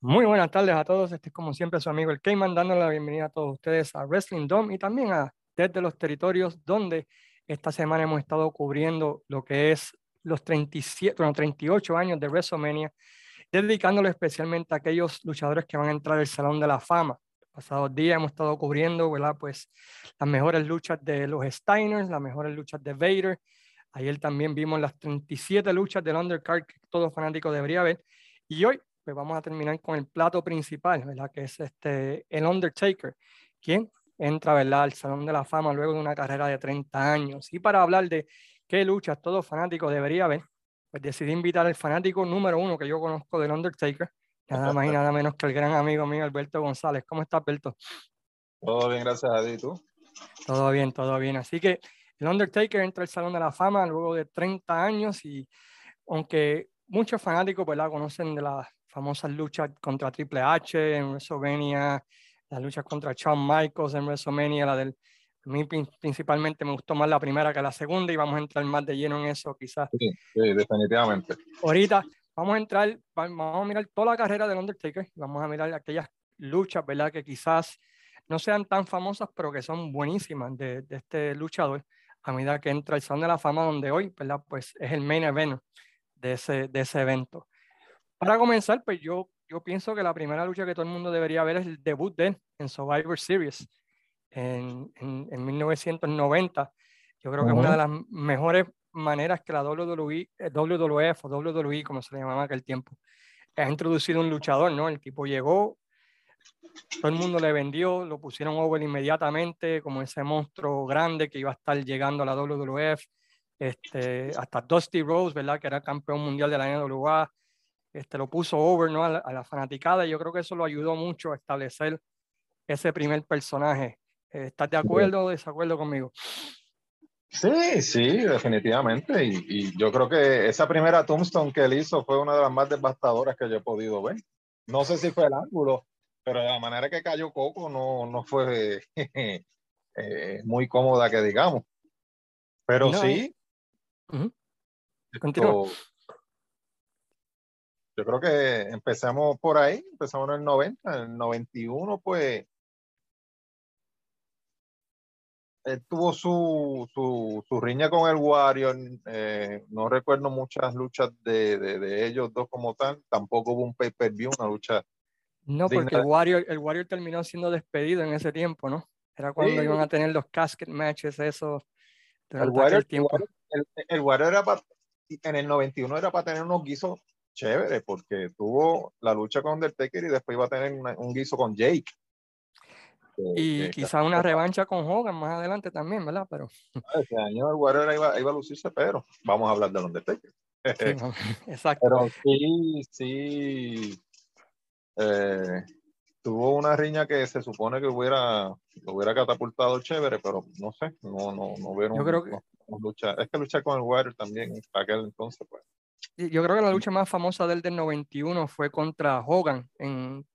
Muy buenas tardes a todos. Este es como siempre su amigo el Cayman dando la bienvenida a todos ustedes a Wrestling Dome y también a Desde los Territorios, donde esta semana hemos estado cubriendo lo que es los 37, bueno, 38 años de WrestleMania, dedicándolo especialmente a aquellos luchadores que van a entrar al Salón de la Fama. Pasados días hemos estado cubriendo, ¿verdad? Pues las mejores luchas de los Steiners, las mejores luchas de Vader. Ayer también vimos las 37 luchas del undercard que todo fanático debería ver. Y hoy pues vamos a terminar con el plato principal, ¿verdad? Que es este, el Undertaker, quien entra, ¿verdad? Al Salón de la Fama luego de una carrera de 30 años. Y para hablar de qué luchas todo fanático debería ver, pues decidí invitar al fanático número uno que yo conozco del Undertaker, nada más y nada menos que el gran amigo mío Alberto González. ¿Cómo estás, Alberto? Todo bien, gracias a ti, ¿tú? Todo bien, todo bien. Así que el Undertaker entra al Salón de la Fama luego de 30 años y aunque muchos fanáticos, ¿verdad? Conocen de la famosas luchas contra Triple H en WrestleMania, las luchas contra Shawn Michaels en WrestleMania, la del a mí principalmente me gustó más la primera que la segunda y vamos a entrar más de lleno en eso quizás. Sí, sí definitivamente. Ahorita vamos a entrar, vamos a mirar toda la carrera del Undertaker, vamos a mirar aquellas luchas, ¿verdad? Que quizás no sean tan famosas, pero que son buenísimas de, de este luchador a medida que entra el Salón de la Fama, donde hoy, ¿verdad? Pues es el main event de ese, de ese evento. Para comenzar, pues yo, yo pienso que la primera lucha que todo el mundo debería ver es el debut de él en Survivor Series en, en, en 1990. Yo creo que es una de las mejores maneras que la WWE, eh, WWF o WWE, como se le llamaba en aquel tiempo, ha introducido un luchador, ¿no? El tipo llegó, todo el mundo le vendió, lo pusieron over inmediatamente como ese monstruo grande que iba a estar llegando a la WWF, este, hasta Dusty Rose, ¿verdad? Que era campeón mundial de la NWA, este, lo puso over ¿no? a, la, fanaticada y yo creo que eso lo ayudó mucho a establecer ese primer personaje. ¿Estás de acuerdo o desacuerdo conmigo? Sí, sí, definitivamente. Y, y, yo creo que esa primera tombstone que él hizo fue una de las más devastadoras que yo he podido ver. No sé si fue el ángulo, pero de la manera que cayó Coco no, no fue eh, muy cómoda que digamos. Pero sí. Uh -huh. Yo creo que empezamos por ahí, empezamos en el 90, en el 91, pues él tuvo su, su, su riña con el Warrior, eh, no recuerdo muchas luchas de, de, de, ellos dos como tal, tampoco hubo un pay-per-view, una lucha. No, porque el Warrior, el Warrior terminó siendo despedido en ese tiempo, ¿no? Era cuando sí. iban a tener los casket matches, eso. El Warrior, tiempo. El, el, el Warrior era para, en el 91 era para tener unos guisos chévere porque tuvo la lucha con Undertaker y después iba a tener una, un guiso con Jake. Y eh, quizá una revancha con Hogan más adelante también, ¿verdad? Pero... Ese año el Warrior iba, iba, a lucirse, pero vamos a hablar del Undertaker. Sí, exacto. Pero sí, sí. Eh, tuvo una riña que se supone que hubiera, hubiera catapultado chévere, pero no sé, no, no, no vieron. Yo creo que... No lucha. Es que luchar con el Warrior también, para aquel entonces, pues yo creo que la lucha más famosa del del 91 fue contra Hogan en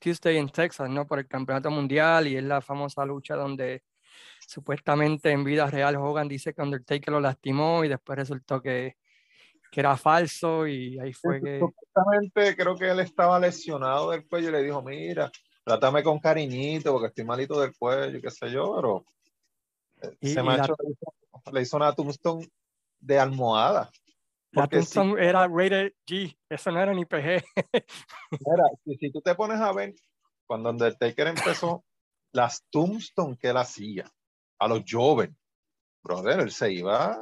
Tuesday en Texas, ¿no? Por el campeonato mundial y es la famosa lucha donde supuestamente en vida real Hogan dice que Undertaker lo lastimó y después resultó que, que era falso y ahí fue que... Supuestamente creo que él estaba lesionado del cuello y le dijo, mira, trátame con cariñito porque estoy malito del cuello y qué sé yo, pero y, ese macho la... le, hizo, le hizo una tombstone de almohada. La Tombstone sí. era rated G, eso no era ni PG. Mira, si, si, tú te pones a ver, cuando Undertaker empezó, las Tombstone que él hacía a los jóvenes, brother, él se iba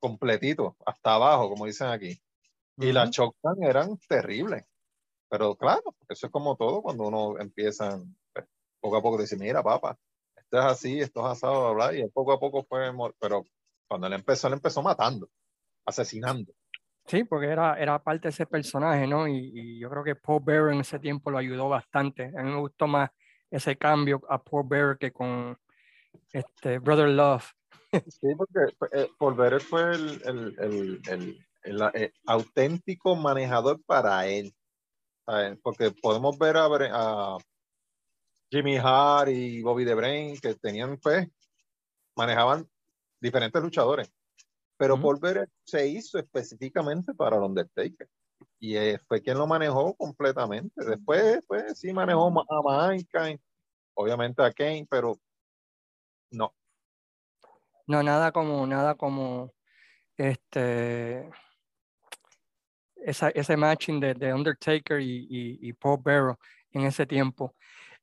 completito, hasta abajo, como dicen aquí. Y uh -huh. las Choctan eran terribles. Pero claro, eso es como todo cuando uno empieza pues, poco a poco decir, mira, papá, esto es así, esto es asado, bla, bla, y poco a poco fue, pero cuando él empezó, él empezó matando, asesinando. Sí, porque era, era parte de ese personaje, ¿no? Y, y, yo creo que Paul Bearer en ese tiempo lo ayudó bastante. A mí me gustó más ese cambio a Paul Bearer que con este Brother Love. Sí, porque eh, Paul Bearer fue el, el, el, el, el auténtico manejador para él. Porque podemos ver a, a Jimmy Hart y Bobby DeBrain que tenían, pues, manejaban diferentes luchadores pero uh -huh. Paul Bearer se hizo específicamente para el Undertaker. y eh, fue quien lo manejó completamente. Después, pues sí manejó a Mankind, obviamente a Kane, pero no. No, nada como, nada como este ese matching de, Undertaker y, y, Paul Bearer en ese tiempo.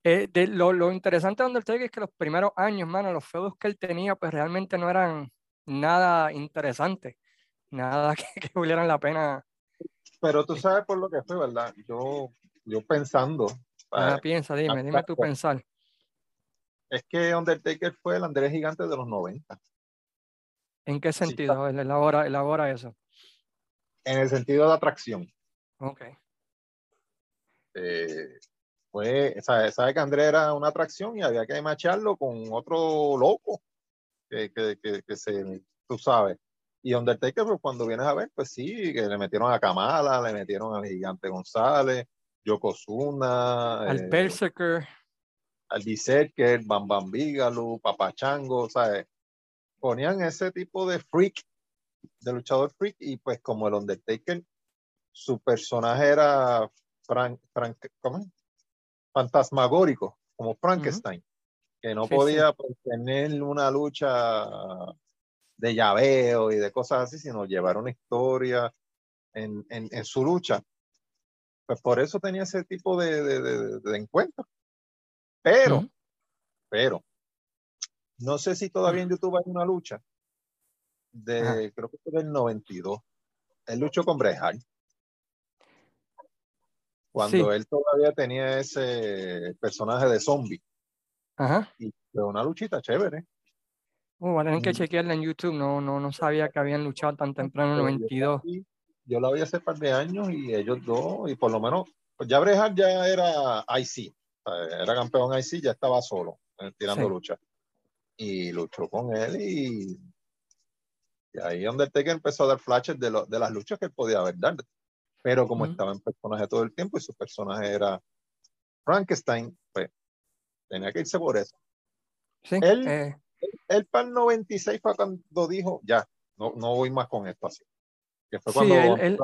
Eh, de, lo, lo, interesante de Undertaker es que los primeros años, mano, los feudos que él tenía, pues realmente no eran nada interesantes, nada que, que valieran la pena pero tú sabes por lo que fue, ¿verdad? Yo, yo pensando. Ah, piensa, dime, dime tú pensar. Es que Undertaker fue el Andrés Gigante de los 90. ¿En qué sentido? Sí, elabora, elabora eso. En el sentido de atracción. Ok. Eh, fue, ¿sabes? que Andrés era una atracción y había que macharlo con otro loco que, que, que, que se, tú sabes, y Undertaker, pues cuando vienes a ver, pues sí, que le metieron a Kamala, le metieron al Gigante González, Yokozuna. Al eh, Berserker. Al Berserker, Bam Bam Bigalu, Papachango, ¿sabes? Ponían ese tipo de freak, de luchador freak, y pues como el Undertaker, su personaje era Frank, Frank ¿cómo? Fantasmagórico, como Frankenstein, que no podía pues, tener una lucha de llaveo y de cosas así, sino llevar una historia en, en, en su lucha. Pues por eso tenía ese tipo de, de, de, encuentro. Pero, pero, no sé si todavía en YouTube hay una lucha de, creo que fue del 92. Él luchó con Bret Cuando él todavía tenía ese personaje de zombie. Ajá. Y fue una luchita chévere. Oh, van a tener que chequearla en YouTube. No, no, no sabía que habían luchado tan temprano en el 92. Yo la vi hace par de años y ellos dos, y por lo menos, pues ya Brejal ya era IC, era campeón IC, ya estaba solo eh, tirando lucha. Y luchó con él y, y ahí Undertaker empezó a dar flashes de, de las luchas que él podía haber dado. Pero como estaba en personaje todo el tiempo y su personaje era Frankenstein, pues tenía que irse por eso. Sí, él, eh, el PAN 96 fue cuando dijo, ya, no, no voy más con esto así. Que fue cuando sí, él,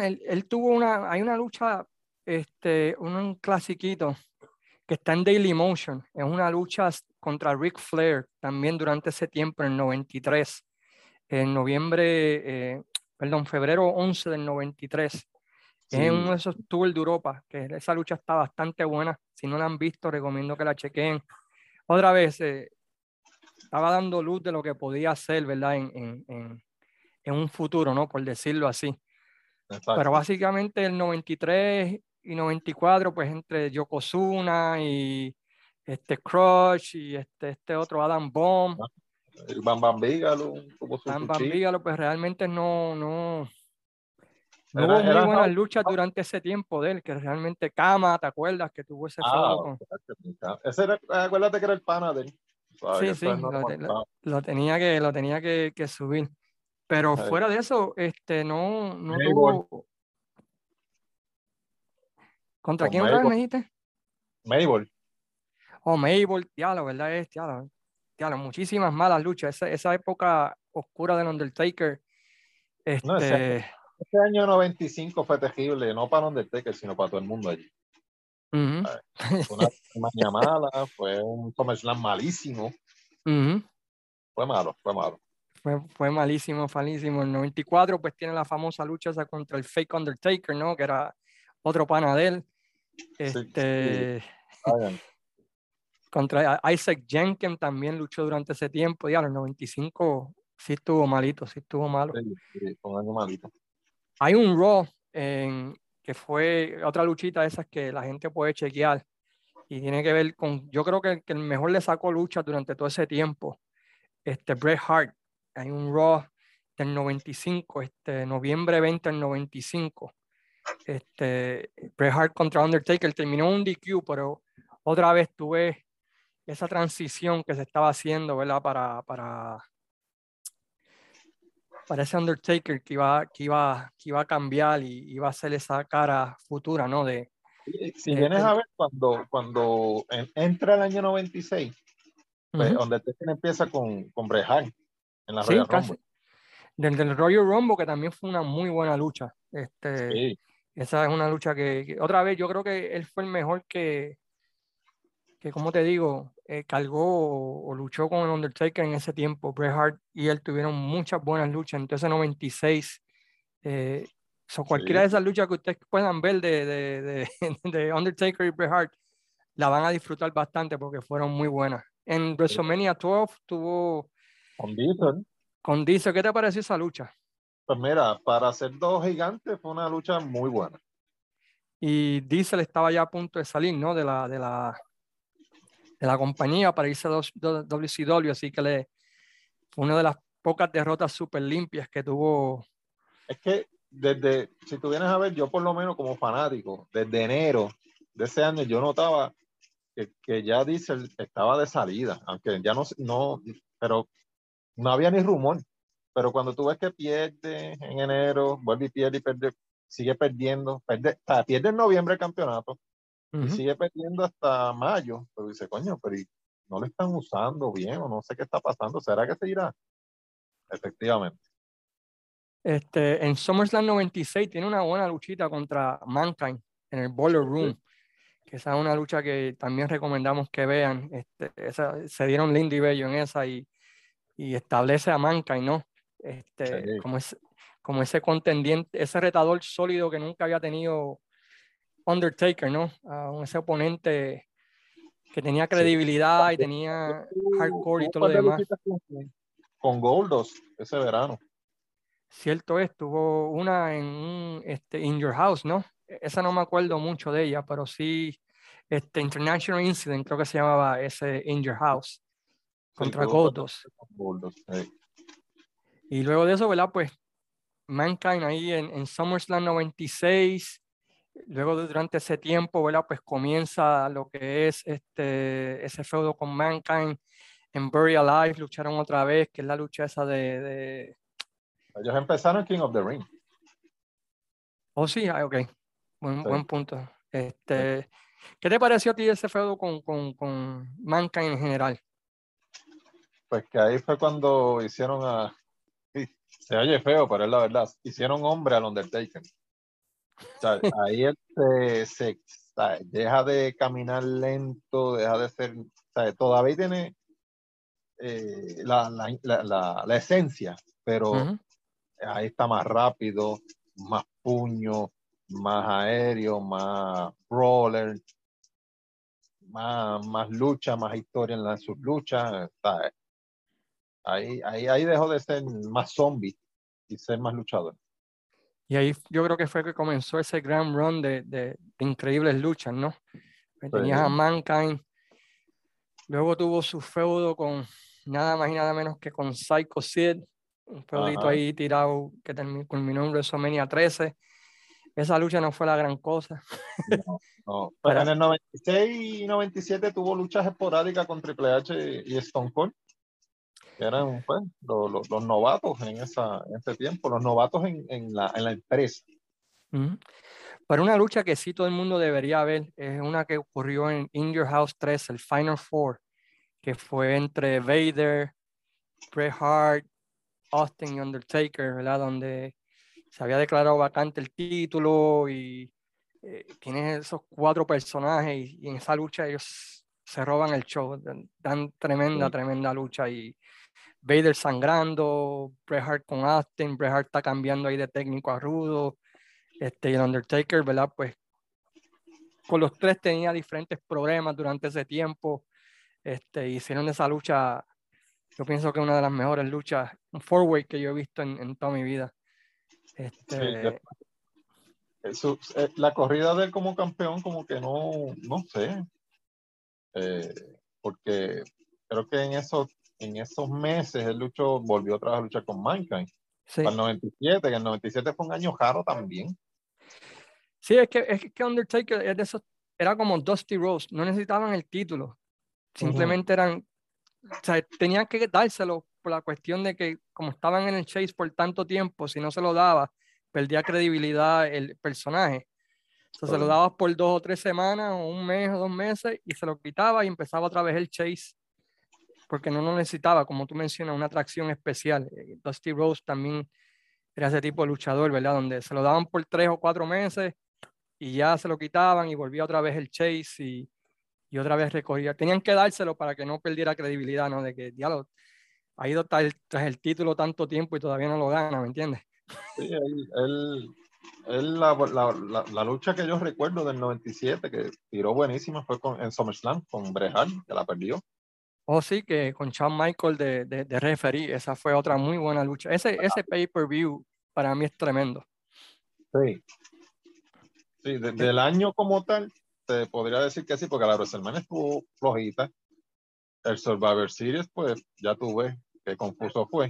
él, él, tuvo una, hay una lucha, este, un clasiquito que está en Daily Motion, es una lucha contra Ric Flair, también durante ese tiempo, en el 93, en noviembre, eh, perdón, febrero 11 del 93. Sí. Es uno de esos tours de Europa, que esa lucha está bastante buena. Si no la han visto, recomiendo que la chequen otra vez eh, estaba dando luz de lo que podía ser, ¿verdad? En, en, en, un futuro, ¿no? Por decirlo así. Pero básicamente el 93 y 94, pues entre Yokozuna y este Crush y este, este otro Adam Bomb. El Bam Bam Bigalo. Bam Bam pues realmente no, no, no hubo muy buenas luchas durante ese tiempo de él, que realmente Cama, ¿te acuerdas? Que tuvo ese ah, con... Ese era, acuérdate que era el pana de él. sí, sí, lo, tenía que, lo tenía que, que subir. Pero fuera de eso, este, no, no tuvo... ¿Contra quién otra vez me dijiste? Mabel. Oh, Mabel, diablo, ¿verdad? Es, diablo, diablo, muchísimas malas luchas. Esa, esa época oscura del Undertaker. Este, no, este año 95 fue terrible, no para Undertaker, sino para todo el mundo allí. Uh Fue una mala, fue un SummerSlam malísimo. Fue malo, fue malo. Fue, fue malísimo, malísimo. El 94 pues tiene la famosa lucha esa contra el fake Undertaker, ¿no? Que era otro pana de él. Este, contra Isaac Jenkins también luchó durante ese tiempo. Ya, el 95 sí estuvo malito, sí estuvo malo. Sí, malito. Hay un Raw en, que fue otra luchita de esas que la gente puede chequear y tiene que ver con, yo creo que, que el mejor le sacó lucha durante todo ese tiempo, este Bret Hart. Hay un Raw del 95, este noviembre 20 del 95. Este, Bret Hart contra Undertaker terminó un DQ, pero otra vez tuve esa transición que se estaba haciendo, ¿verdad? Para, para parece Undertaker que iba, que iba, que iba a cambiar y iba a ser esa cara futura, ¿no? De, si vienes a ver, cuando, cuando entra el año 96, pues Undertaker empieza con, con Bret en la sí, casi. Del, del Royal Rumble, que también fue una muy buena lucha. Este, Sí, Esa es una lucha que, que- otra vez, yo creo que él fue el mejor que, que como te digo, eh, cargó o, o luchó con el Undertaker en ese tiempo. Bret Hart y él tuvieron muchas buenas luchas. Entonces, 96, eh, so cualquiera Sí. de esas luchas que ustedes puedan ver de, de, de, de Undertaker y Bret Hart, la van a disfrutar bastante porque fueron muy buenas. En WrestleMania 12 tuvo con Diesel. con Diesel. ¿Qué te pareció esa lucha? Pues mira, para ser dos gigantes fue una lucha muy buena. y Diesel estaba ya a punto de salir, ¿no? De la, de la, de la compañía para irse a WCW, así que le, fue una de las pocas derrotas súper limpias que tuvo. Es que desde, si tú vienes a ver, yo por lo menos como fanático, desde enero de ese año yo notaba que, que ya Diesel estaba de salida, aunque ya no, no, pero no había ni rumor. Pero cuando tú ves que pierde en enero, vuelve y pierde y pierde, sigue perdiendo, pierde, o sea, pierde en noviembre el campeonato y Ujú. sigue perdiendo hasta mayo, pero dice, coño, pero ¿y no le están usando bien o no sé qué está pasando, ¿será que se irá? Efectivamente. Este, en SummerSlam 96 tiene una buena luchita contra Mankind en el Boiler Room, que esa es una lucha que también recomendamos que vean. Este, esa, se dieron lindo y bello en esa y, y establece a Mankind, ¿no? Este, Sí. como, ese, como ese contendiente, ese retador sólido que nunca había tenido Undertaker, ¿no? A un- ese oponente que tenía credibilidad y tenía hardcore y todo lo demás. Con, Goldos ese verano. Cierto es, tuvo una en este, In Your House, ¿no? E- Esa no me acuerdo mucho de ella, pero sí, este International Incident, creo que se llamaba ese In Your House, contra con Goldust, sí. Y luego de eso, ¿verdad? Pues Mankind ahí en, en SummerSlam 96, luego durante ese tiempo, ¿verdad? Pues comienza lo que es este, ese feudo con Mankind en Bury Alive, lucharon otra vez, que es la lucha esa de... de... Ellos empezaron King of the Ring. Oh, sí, ah, ok, buen, Sí. buen punto. Este, ¿Qué te pareció a ti ese feudo con, con, con Mankind en general? Pues que ahí fue cuando hicieron a. se oye feo, pero es la verdad. Hicieron hombre al Undertaker. O sea, ahí él se, deja de caminar lento, deja de ser. todavía tiene eh, la, la, la, esencia, pero ahí está más rápido, más puño, más aéreo, más brawler, más, más lucha, más historia en, la- en sus luchas. está- ahí, ahí, ahí dejó de ser más zombie y ser más luchador. Y ahí yo creo que fue que comenzó ese gran run de, de- de increíbles luchas, ¿no? Que Tenías a. Mankind, luego tuvo su feudo con nada más y nada menos que con Psycho Sid, un feudito Ajá. ahí tirado que termi- culminó en WrestleMania 13. Esa lucha no fue la gran cosa. No, no. Pero Pero- en el 96 y 97 tuvo luchas esporádicas con Triple H y Stone Cold, eran pues, los, los- los novatos en, esa, en ese tiempo, los novatos en, en la, en la empresa. Ujú. Pero una lucha que sí todo el mundo debería ver es una que ocurrió en In Your House 3, el Final Four, que fue entre Vader, Bret Hart, Austin y Undertaker, ¿verdad? Donde se había declarado vacante el título y eh, tienes esos cuatro personajes y, y en esa lucha ellos se roban el show, dan, dan tremenda, Sí. tremenda lucha y Vader sangrando, Bret Hart con Austin, Bret Hart está cambiando ahí de técnico a rudo, este, y el Undertaker, ¿verdad? Pues con los tres tenía diferentes problemas durante ese tiempo, este, hicieron esa lucha, yo pienso que una de las mejores luchas, un four-way que yo he visto en, en toda mi vida. Este, su- eh, la corrida de él como campeón, como que no, no sé. Eh, porque creo que en esos, en esos meses él luchó, volvió otra vez a luchar con Mankind. sí. Para el 97, que el 97 fue un año raro también. Sí, es que, es que Undertaker es de esos, era como Dusty Rose, no necesitaban el título, simplemente eran, o sea, tenían que dárselo por la cuestión de que como estaban en el chase por tanto tiempo, si no se lo daba, perdía credibilidad el personaje. Entonces se lo dabas por dos o tres semanas, o un mes o dos meses, y se lo quitaba y empezaba otra vez el chase. Porque no lo necesitaba, como tú mencionas, una atracción especial. Eh, Dusty Rose también era ese tipo de luchador, ¿verdad? Donde se lo daban por tres o cuatro meses y ya se lo quitaban y volvía otra vez el chase y, y otra vez recorría. Tenían que dárselo para que no perdiera credibilidad, ¿no? De que, diálogo, ha ido tras el, título tanto tiempo y todavía no lo gana, ¿me entiendes? Sí, él, él, la, la, la, lucha que yo recuerdo del 97, que tiró buenísima, fue con, en SummerSlam con Brejal, que la perdió. Oh, sí, que con Shawn Michael de, de, de referee, esa fue otra muy buena lucha. Ese, ese pay-per-view para mí es tremendo. Sí. Sí, del año como tal, te podría decir que sí, porque la WrestleMania estuvo flojita. El Survivor Series, pues ya tuve qué confuso fue.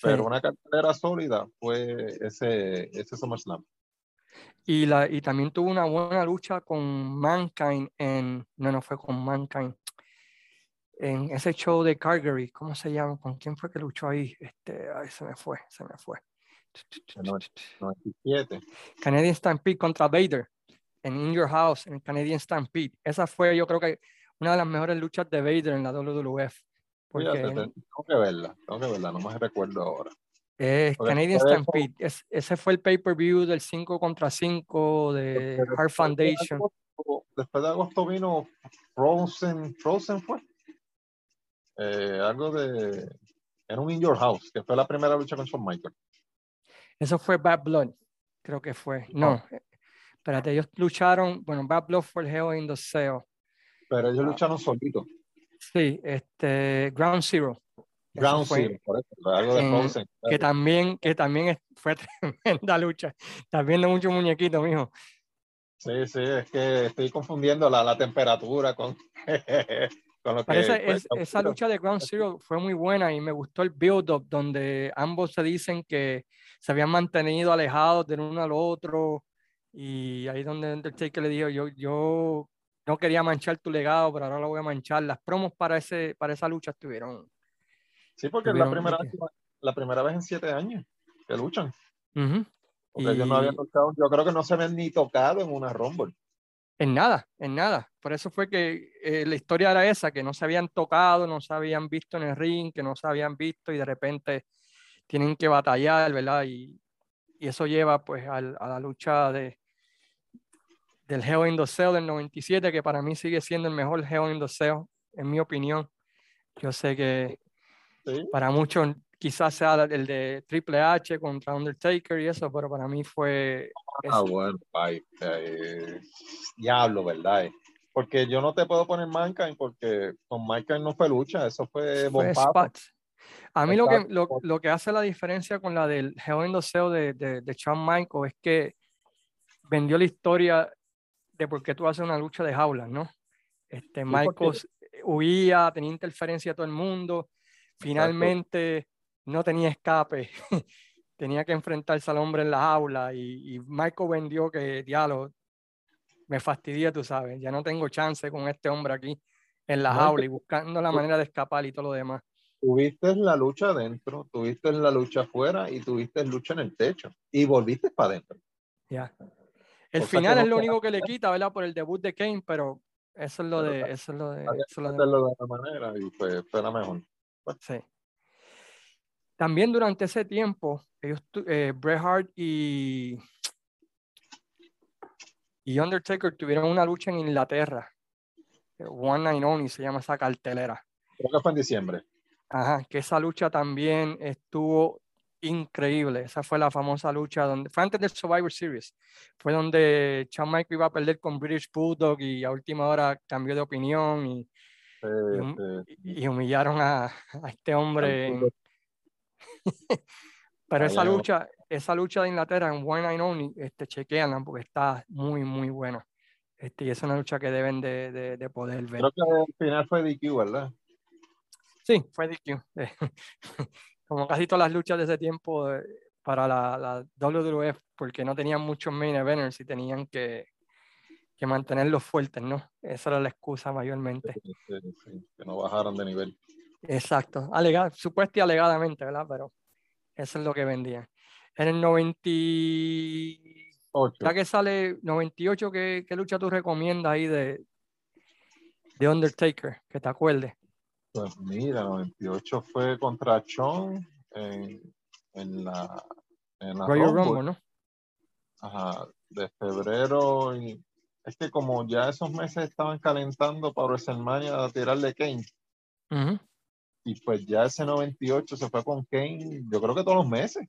Pero una cartera sólida fue ese, ese SummerSlam. Y, la, y también tuvo una buena lucha con Mankind en. No, no fue con Mankind. En ese show de Calgary, ¿cómo se llama? ¿Con quién fue que luchó ahí? Este, ay, se me fue, se me fue. 97. Canadian Stampede contra Vader en In Your House, en Canadian Stampede. Esa fue, yo creo que, una de las mejores luchas de Vader en la WWF. Porque, tengo que verla, tengo que verla, no me recuerdo ahora. Es Canadian Stampede, ese fue el pay-per-view del 5 contra 5 de Heart Foundation. después de agosto vino Frozen, Frozen fue. Eh, algo de. Era un In Your House, que fue la primera lucha con Shawn Michaels. Eso fue Bad Blood, creo que fue. No, eh, espérate, ellos lucharon. Bueno, Bad Blood fue el Hell in the Cell. Pero ellos lucharon solitos. Sí, este, Ground Zero. Ground Zero, por eso, algo de Frozen. Que también, que también fue tremenda lucha. Estás viendo mucho muñequito, mijo. Sí, sí, es que estoy confundiendo la, la temperatura con, con lo que. es, esa lucha de Ground Zero fue muy buena y me gustó el build-up donde ambos se dicen que se habían mantenido alejados del uno al otro. Y ahí donde Undertaker le dijo, yo, yo no quería manchar tu legado, pero ahora lo voy a manchar. Las promos para, ese, para esa lucha estuvieron. Sí, porque es la primera, vez, la primera vez en siete años que luchan. Porque ellos no habían luchado, yo creo que no se habían ni tocado en una Rumble. En nada, en nada. Por eso fue que eh, la historia era esa, que no se habían tocado, no se habían visto en el ring, que no se habían visto y de repente tienen que batallar, ¿verdad? Y, y eso lleva pues a la lucha de, del Hell in the Cell del 97, que para mí sigue siendo el mejor Hell in the Cell, en mi opinión. Yo sé que para muchos quizás sea el de Triple H contra Undertaker y eso, pero para mí fue... Ah, bueno, eh, diablo, ¿verdad? Porque yo no te puedo poner Mankind porque con Mankind no fue lucha, eso fue, fue A mí lo que, lo, lo, que hace la diferencia con la del the Cell de, de, de Shawn Michaels es que vendió la historia de por qué tú haces una lucha de jaulas, ¿no? Este, Michael huía, tenía interferencia de todo el mundo, finalmente no tenía escape, tenía que enfrentarse al hombre en la jaula y, Michael vendió que, diálogo, me fastidia, tú sabes, ya no tengo chance con este hombre aquí en la jaula y buscando la manera de escapar y todo lo demás. Tuviste la lucha adentro, tuviste la lucha afuera y tuviste lucha en el techo y volviste para adentro. Ya. El final es lo único que le quita, ¿verdad? Por el debut de Kane, pero eso es lo de. Eso es lo de. Eso es lo de, de manera y pues fue mejor. Sí. También durante ese tiempo, ellos, eh, Bret Hart y, y Undertaker tuvieron una lucha en Inglaterra. One Night Only se llama esa cartelera. Creo que fue en diciembre. Ajá, que esa lucha también estuvo increíble. Esa fue la famosa lucha donde fue antes del Survivor Series. Fue donde Shawn Michaels iba a perder con British Bulldog y a última hora cambió de opinión y, y, humillaron a, a, este hombre. Pero esa lucha, esa lucha de Inglaterra en One Night Only, este, chequeanla porque está muy, muy buena. Este, y es una lucha que deben de, de, de poder ver. Creo que al final fue DQ, ¿verdad? Sí, fue DQ. como casi todas las luchas de ese tiempo eh, para la, la WWF, porque no tenían muchos main eventers y tenían que, que mantenerlos fuertes, ¿no? Esa era la excusa mayormente. que no bajaron de nivel. Exacto, Alega, supuesta y alegadamente, ¿verdad? Pero eso es lo que vendían. En el 98, ya que sale 98, ¿qué, ¿qué, lucha tú recomiendas ahí de, de Undertaker? Que te acuerdes. Pues mira, 98 fue contra Chon en, en la, en la Royal Rumble. Rumble, ¿no? Ajá, de febrero. Y, es que como ya esos meses estaban calentando para WrestleMania a tirarle Kane. Ujú. Y pues ya ese 98 se fue con Kane, yo creo que todos los meses.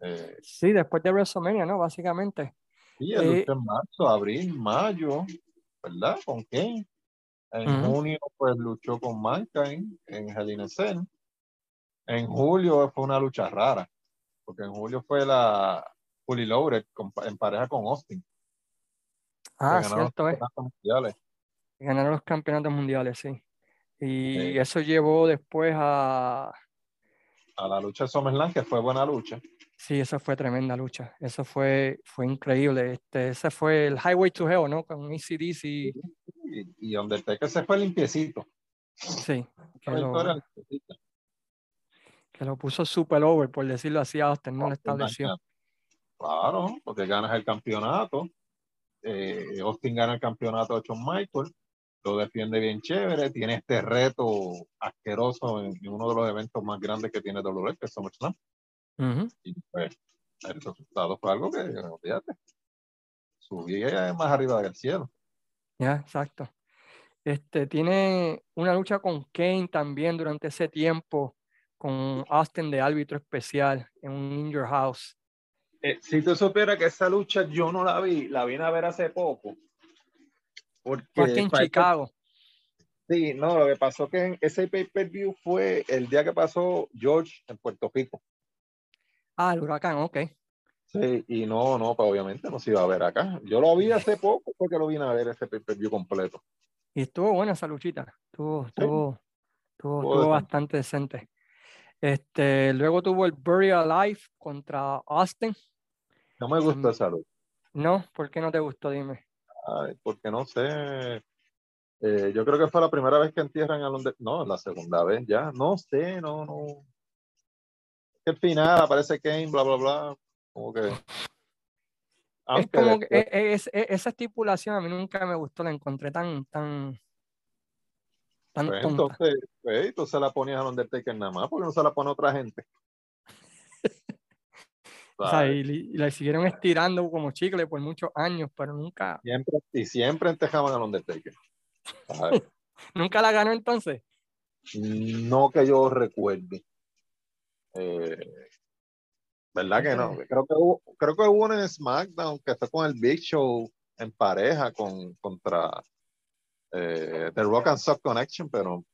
Eh, Sí, después de WrestleMania, ¿no? Básicamente. sí, él Eh, en marzo, abril, mayo, ¿verdad? Con Kane. En junio, pues luchó con Mankind en Hell in a Cell. En julio fue una lucha rara, porque en julio fue la Fully Loaded con- en pareja con Austin. Ah, ganaron cierto los es. campeonatos mundiales. Ganaron los campeonatos mundiales, sí. Y Sí. eso llevó después a... A la lucha de SummerSlam, que fue buena lucha. Sí, eso fue tremenda lucha. Eso fue, fue increíble. Este, ese fue el Highway to Hell, ¿no? Con ACDC. Y, y Undertaker se fue limpiecito. Sí, que lo, que lo puso super over, por decirlo así, a Austin, no lo estableció. Claro, porque ganas el campeonato. Eh, Austin gana el campeonato de Shawn Michael, lo defiende bien chévere, tiene este reto asqueroso en, en uno de los eventos más grandes que tiene WWE, que es SummerSlam. Ujú. Y pues el resultado fue algo que, fíjate, subía más arriba del cielo. Ya, exacto. Este, tiene una lucha con Kane también durante ese tiempo, con Austin de árbitro especial en un In Your House. Eh, si tú supieras que esa lucha yo no la vi, la vine a ver hace poco. Porque en Chicago. Sí, no, lo que pasó que en ese pay-per-view fue el día que pasó George en Puerto Rico. Ah, el huracán, ok. Sí, y no, no, pues obviamente no se iba a ver acá. Yo lo vi hace poco porque lo vine a ver ese pay-per-view completo. Y estuvo buena esa luchita. Estuvo, estuvo, estuvo, Estuvo estuvo bastante decente. Este, luego tuvo el Burial Alive contra Austin. No me gustó Mm. esa lucha, No, ¿por qué no te gustó? Dime. Ay, porque no sé. eh, yo creo que fue la primera vez que entierran a Londres. No, la segunda vez ya. No sé, no, no. Que al final aparece Kane, bla, bla, bla. Como que. Es como que después- e- es- e- esa estipulación a mí nunca me gustó, la encontré tan, tan, tan Pues tonta. entonces, pues, tú se la ponías a Undertaker nada más, porque no se la pone a otra gente. O sea, ¿Sabes? y, la siguieron estirando como chicle por muchos años, pero nunca, Siempre, y siempre entejaban al Undertaker. nunca la ganó entonces. no que yo recuerde. Eh, ¿Verdad que no? Creo que hubo, creo que hubo en SmackDown que fue con el Big Show en pareja con, contra eh, The Rock and Sock Connection, pero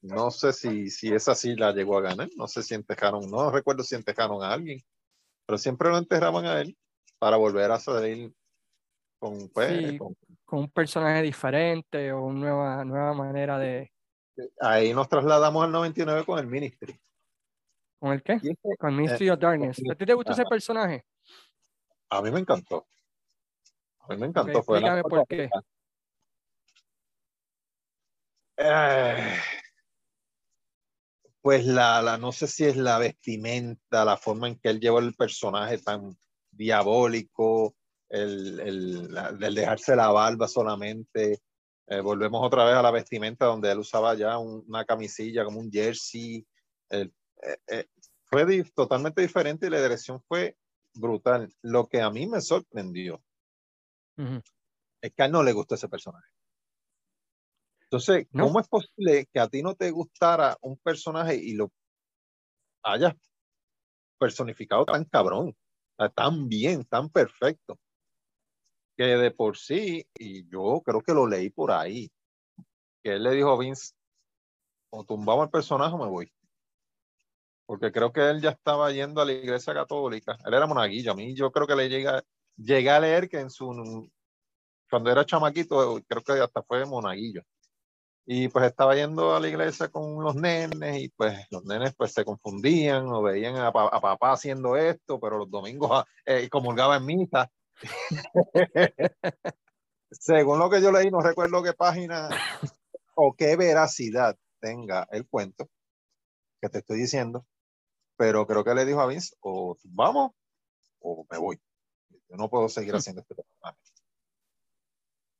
no sé si, si esa sí la llegó a ganar. No sé si entejaron, no recuerdo si entejaron a alguien, pero siempre lo enterraban a él para volver a salir con, pues, Sí. con- Con un personaje diferente o una nueva, nueva manera de. ahí nos trasladamos al 99 con el Ministry. ¿Con el qué? Y ese- Con Mystery of Darkness. ¿A ti te gustó ese personaje? a mí me encantó. A mí me encantó. fue la explícame por qué. Eh, pues la, la, no sé si es la vestimenta, la forma en que él llevó el personaje tan diabólico, el, el, la- el dejarse la barba solamente. Eh, volvemos otra vez a la vestimenta donde él usaba ya un- una camisilla como un jersey. El- eh, eh, fue di- totalmente diferente y la dirección fue brutal. Lo que a mí me sorprendió es que a él no le gustó ese personaje. Entonces, ¿No? ¿cómo es posible que a ti no te gustara un personaje y lo hayas personificado tan cabrón, tan bien, tan perfecto? Que de por sí, y yo creo que lo leí por ahí, que él le dijo a Vince, o tumbamos el personaje o me voy. Porque creo que él ya estaba yendo a la iglesia católica. Él era monaguillo. A mí yo creo que le llega, llegué a leer que en su cuando era chamaquito, creo que hasta fue monaguillo. Y pues estaba yendo a la iglesia con los nenes y pues los nenes pues se confundían o veían a, pa- a papá haciendo esto, pero los domingos ah, eh, comulgaba en misa. Según lo que yo leí, no recuerdo qué página o qué veracidad tenga el cuento que te estoy diciendo, pero creo que le dijo a Vince, o vamos o me voy. Yo no puedo seguir haciendo este personaje.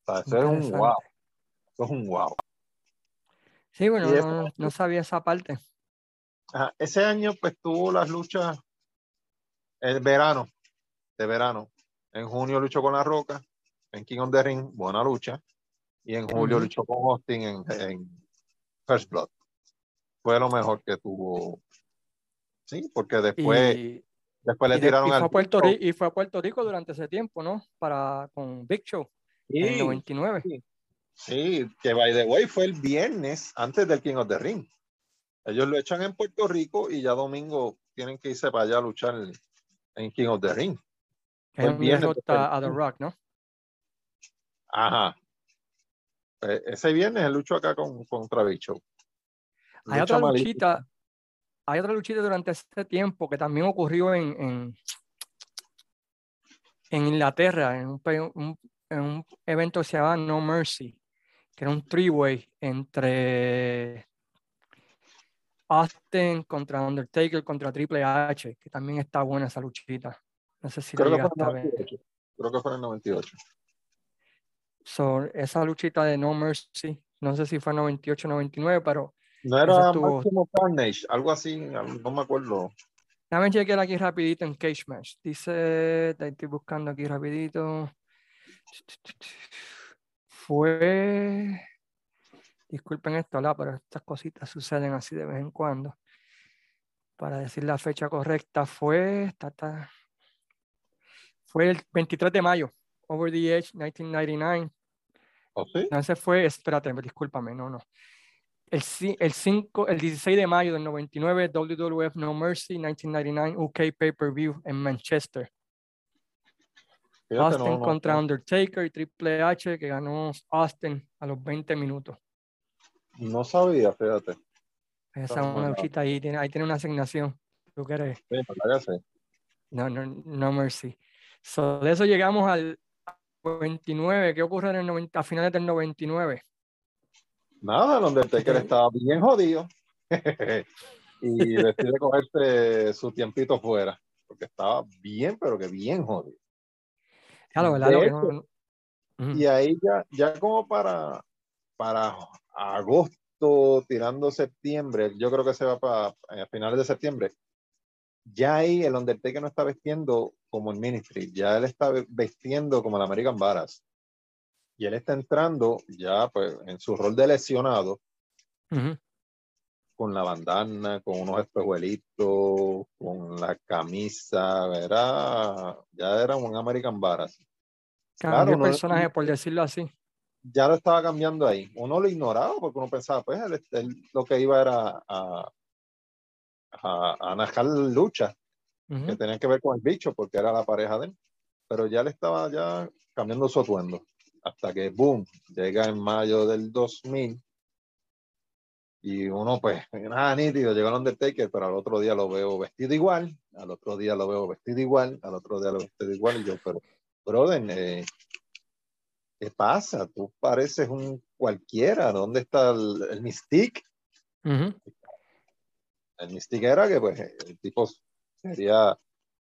O sea, eso es un wow. Eso es un wow. Sí, bueno, no, ese no- no sabía esa parte. Ajá, Ese año pues tuvo las luchas el verano, de verano. En junio luchó con La Roca, en King of the Ring, buena lucha. Y en julio luchó con Austin en, en First Blood. Fue lo mejor que tuvo. Sí, porque después, Y, después le y tiraron y al fue a Puerto Rico, y fue a Puerto Rico durante ese tiempo, ¿no? Para, con Big Show, en el Sí, 99. sí, que by the way fue el viernes antes del King of the Ring. Ellos lo echan en Puerto Rico y ya domingo tienen que irse para allá a luchar en King of the Ring. El viernes después. a The Rock, ¿no? Ajá. Eh, ese viernes él luchó acá con, contra Big Show. Hay otra luchita, hay otra luchita durante ese tiempo que también ocurrió en, en, en Inglaterra, en un, un- en un evento que se llamaba No Mercy, que era un three-way entre Austin contra Undertaker contra Triple H, que también está buena esa luchita. No sé si Creo que fue en llegaste a ver. 98. Creo que fue en el 98. So, esa luchita de No Mercy, no sé si fue 98 99, pero No era estuvo- Máximo Carnage, algo así, no me acuerdo. Déjame chequear aquí rapidito en Cage Match. Dice, estoy buscando aquí rapidito. Fue, disculpen esto, ¿la? pero estas cositas suceden así de vez en cuando. Para decir la fecha correcta, fue, ta, ta, fue el 23 de mayo, Over the Edge 1999. ¿O sí? No, ese fue, espérate, discúlpame, no, no. El, el, 5, el 16 de mayo del 99, WWF No Mercy 1999 UK Pay-Per-View en Manchester. Fíjate, Austin no, no, contra no, Undertaker y Triple H, que ganó Austin a los 20 minutos. no sabía, fíjate. Esa es una luchita ahí, tiene, ahí tiene una asignación. ¿Tú quieres? Sí, sí. No, no, no mercy. So, de eso llegamos al 29. ¿Qué ocurre en el 90, a finales del 99? Nada, el Undertaker estaba bien jodido. y decide cogerse su tiempito fuera. Porque estaba bien, pero que bien jodido. No- Ujú. Y ahí ya, ya como para, para agosto, tirando septiembre, yo creo que se va para a finales de septiembre. Ya ahí el Undertaker no está vestiendo como el Ministry, ya él está vestiendo como el American Badass. Y él está entrando ya pues en su rol de lesionado, Ujú. Con la bandana, con unos espejuelitos, con la camisa, era, ya era un American Badass. Cambió Claro, no- personaje, por decirlo así. ya lo estaba cambiando ahí. Uno lo ignoraba porque uno pensaba, pues él, él lo que iba era a, a, a luchas Ujú. que tenían que ver con el bicho porque era la pareja de él. Pero ya le estaba ya cambiando su atuendo. Hasta que, boom, llega en mayo del 2000 y uno, pues, nada nítido, llegó al Undertaker, pero al otro día lo veo vestido igual, al otro día lo veo vestido igual, al otro día lo veo vestido igual, y yo, pero, brother, eh, ¿qué pasa? Tú pareces un cualquiera, ¿dónde está el, el Mystique? El Mystique era que, pues, el tipo quería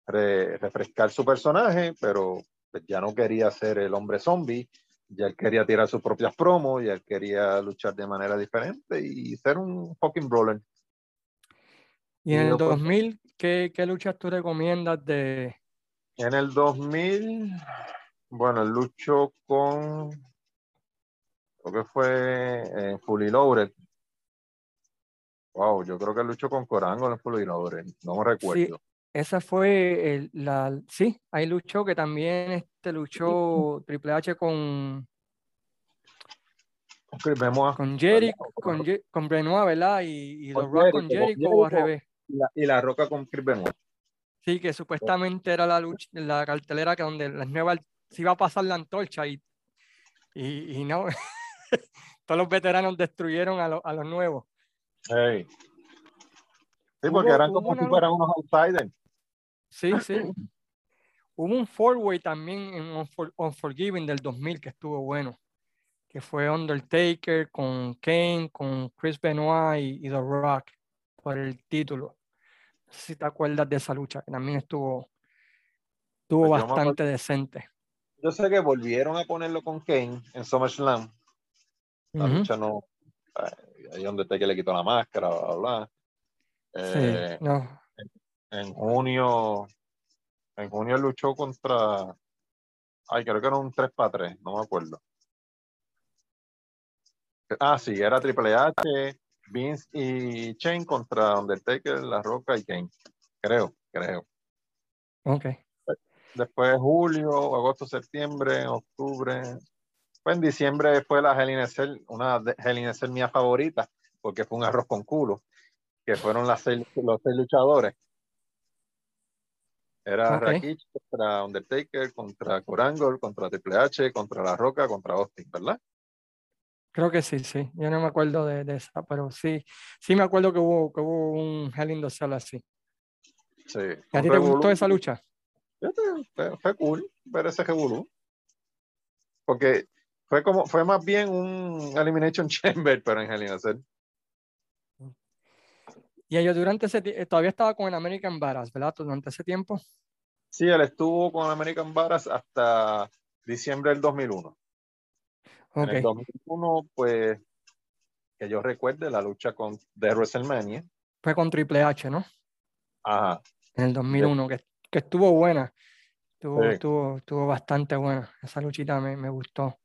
re- refrescar su personaje, pero pues, ya no quería ser el hombre zombie, ya él quería tirar sus propias promos, ya él quería luchar de manera diferente y ser un fucking brawler. Y en Y el yo, pues, 2000, ¿qué, qué luchas tú recomiendas de... En el 2000, bueno, luchó con, creo que fue en Fully Loaded. Wow, yo creo que luchó con Corango en Fully Loaded, no me recuerdo. Esa fue el- la... Sí, ahí luchó, que también este luchó Triple H con, Con Jericho, con, con Benoit, ¿verdad? Y, y The Con Rock con Jericho, con Jericho o al revés. y la, y la Roca con Chris Benoit. Sí, que supuestamente era la lucha, la cartelera que donde las nuevas se iba a pasar la antorcha y, y, y no. Todos los veteranos destruyeron a, lo- a los nuevos. Hey. Sí, porque eran como si fueran unos outsiders. Sí, sí. Hubo un four-way también en Unfor- Unforgiven del 2000 que estuvo bueno, que fue Undertaker con Kane, con Chris Benoit y, y The Rock por el título. No sé si te acuerdas de esa lucha, que también estuvo, estuvo Pues yo bastante decente. Yo sé que volvieron a ponerlo con Kane en SummerSlam. La lucha no. ay, Ahí Undertaker le quitó la máscara, bla, bla, bla. Eh, sí, no. En junio, en junio luchó contra, ay, creo que era un 3 para 3, no me acuerdo. Ah, sí, era Triple H, Vince y Shane contra Undertaker, La Roca y Kane. Creo, creo. Ok. Después julio, agosto, septiembre, octubre. Pues en diciembre fue la Hell in a Cell, una de Hell in a Cell mía favorita, porque fue un arroz con culo, que fueron las seis, los seis luchadores. Era Ok. Rakic contra Undertaker, contra Corangol, contra Triple H, contra La Roca, contra Austin, ¿verdad? Creo que sí, sí. Yo no me acuerdo de, de esa, pero sí, sí me acuerdo que hubo, que hubo un Hell in the Cell así. Sí. ¿A ti te gustó esa lucha? Fue cool ver ese revolú. Porque fue como, fue más bien un Elimination Chamber, pero en Hell in a Cell. Y ellos durante ese tiempo, todavía estaba con el American Badass, ¿verdad? Durante ese tiempo. Sí, él estuvo con American Badass hasta diciembre del 2001. En el Ok. 2001, pues, que yo recuerde la lucha con, de WrestleMania. Fue con Triple H, ¿no? Ajá. En el 2001, que, que estuvo buena. Estuvo, Sí. estuvo, estuvo bastante buena. Esa luchita me, me gustó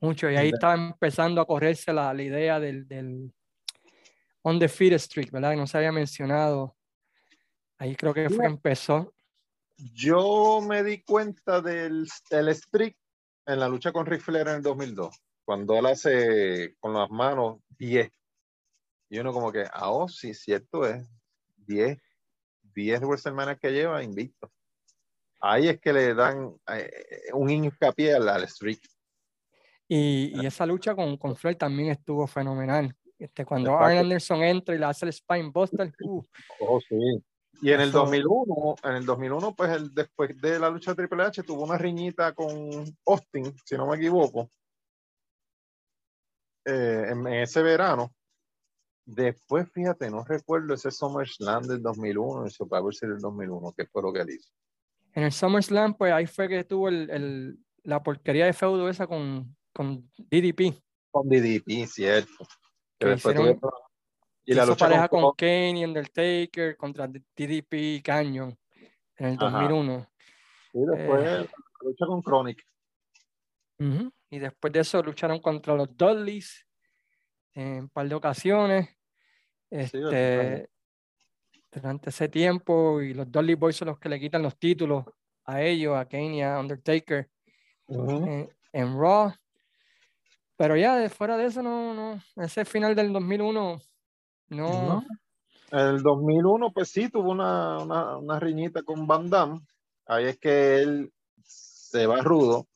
mucho. Y ahí De- estaba empezando a correrse la, la idea del, del On the Feed Streak, ¿verdad? Que no se había mencionado. Ahí creo que fue empezó. Yo me di cuenta del el streak en la lucha con Ric Flair en el 2002, cuando él hace con las manos 10. Y uno como que, ah, oh, sí, cierto es, 10, 10 WrestleMania que lleva invicto. Ahí es que le dan eh, un hincapié al, al streak. Y, y esa lucha con, con Flair también estuvo fenomenal. Este, cuando. Arn Anderson entra y le hace el Spine Buster, uh, Oh, sí. Y en el Eso- 2001, en el 2001, pues él, después de la lucha de Triple H tuvo una riñita con Austin, si no me equivoco, eh, en, en ese verano. Después, fíjate, no recuerdo ese SummerSlam del 2001, el Survivor Series del 2001, que fue lo que él hizo. en el SummerSlam, pues ahí fue que tuvo el, el- la porquería de feudo esa con, con DDP. Con DDP, cierto. Que hicieron- y la hizo lucha pareja con, con Kane y Undertaker contra DDP y Canyon en el Ajá. 2001. sí, después eh, la lucha con Chronic. Y después de eso lucharon contra los Dudleys en un par de ocasiones. Este, durante ese tiempo, y los Dudley Boys son los que le quitan los títulos a ellos, a Kane y a Undertaker en, en Raw. Pero ya de fuera de eso, no, no, ese final del 2001, no, No. En el 2001, pues sí, tuvo una, una, una riñita con Van Damme. Ahí es que él se va rudo,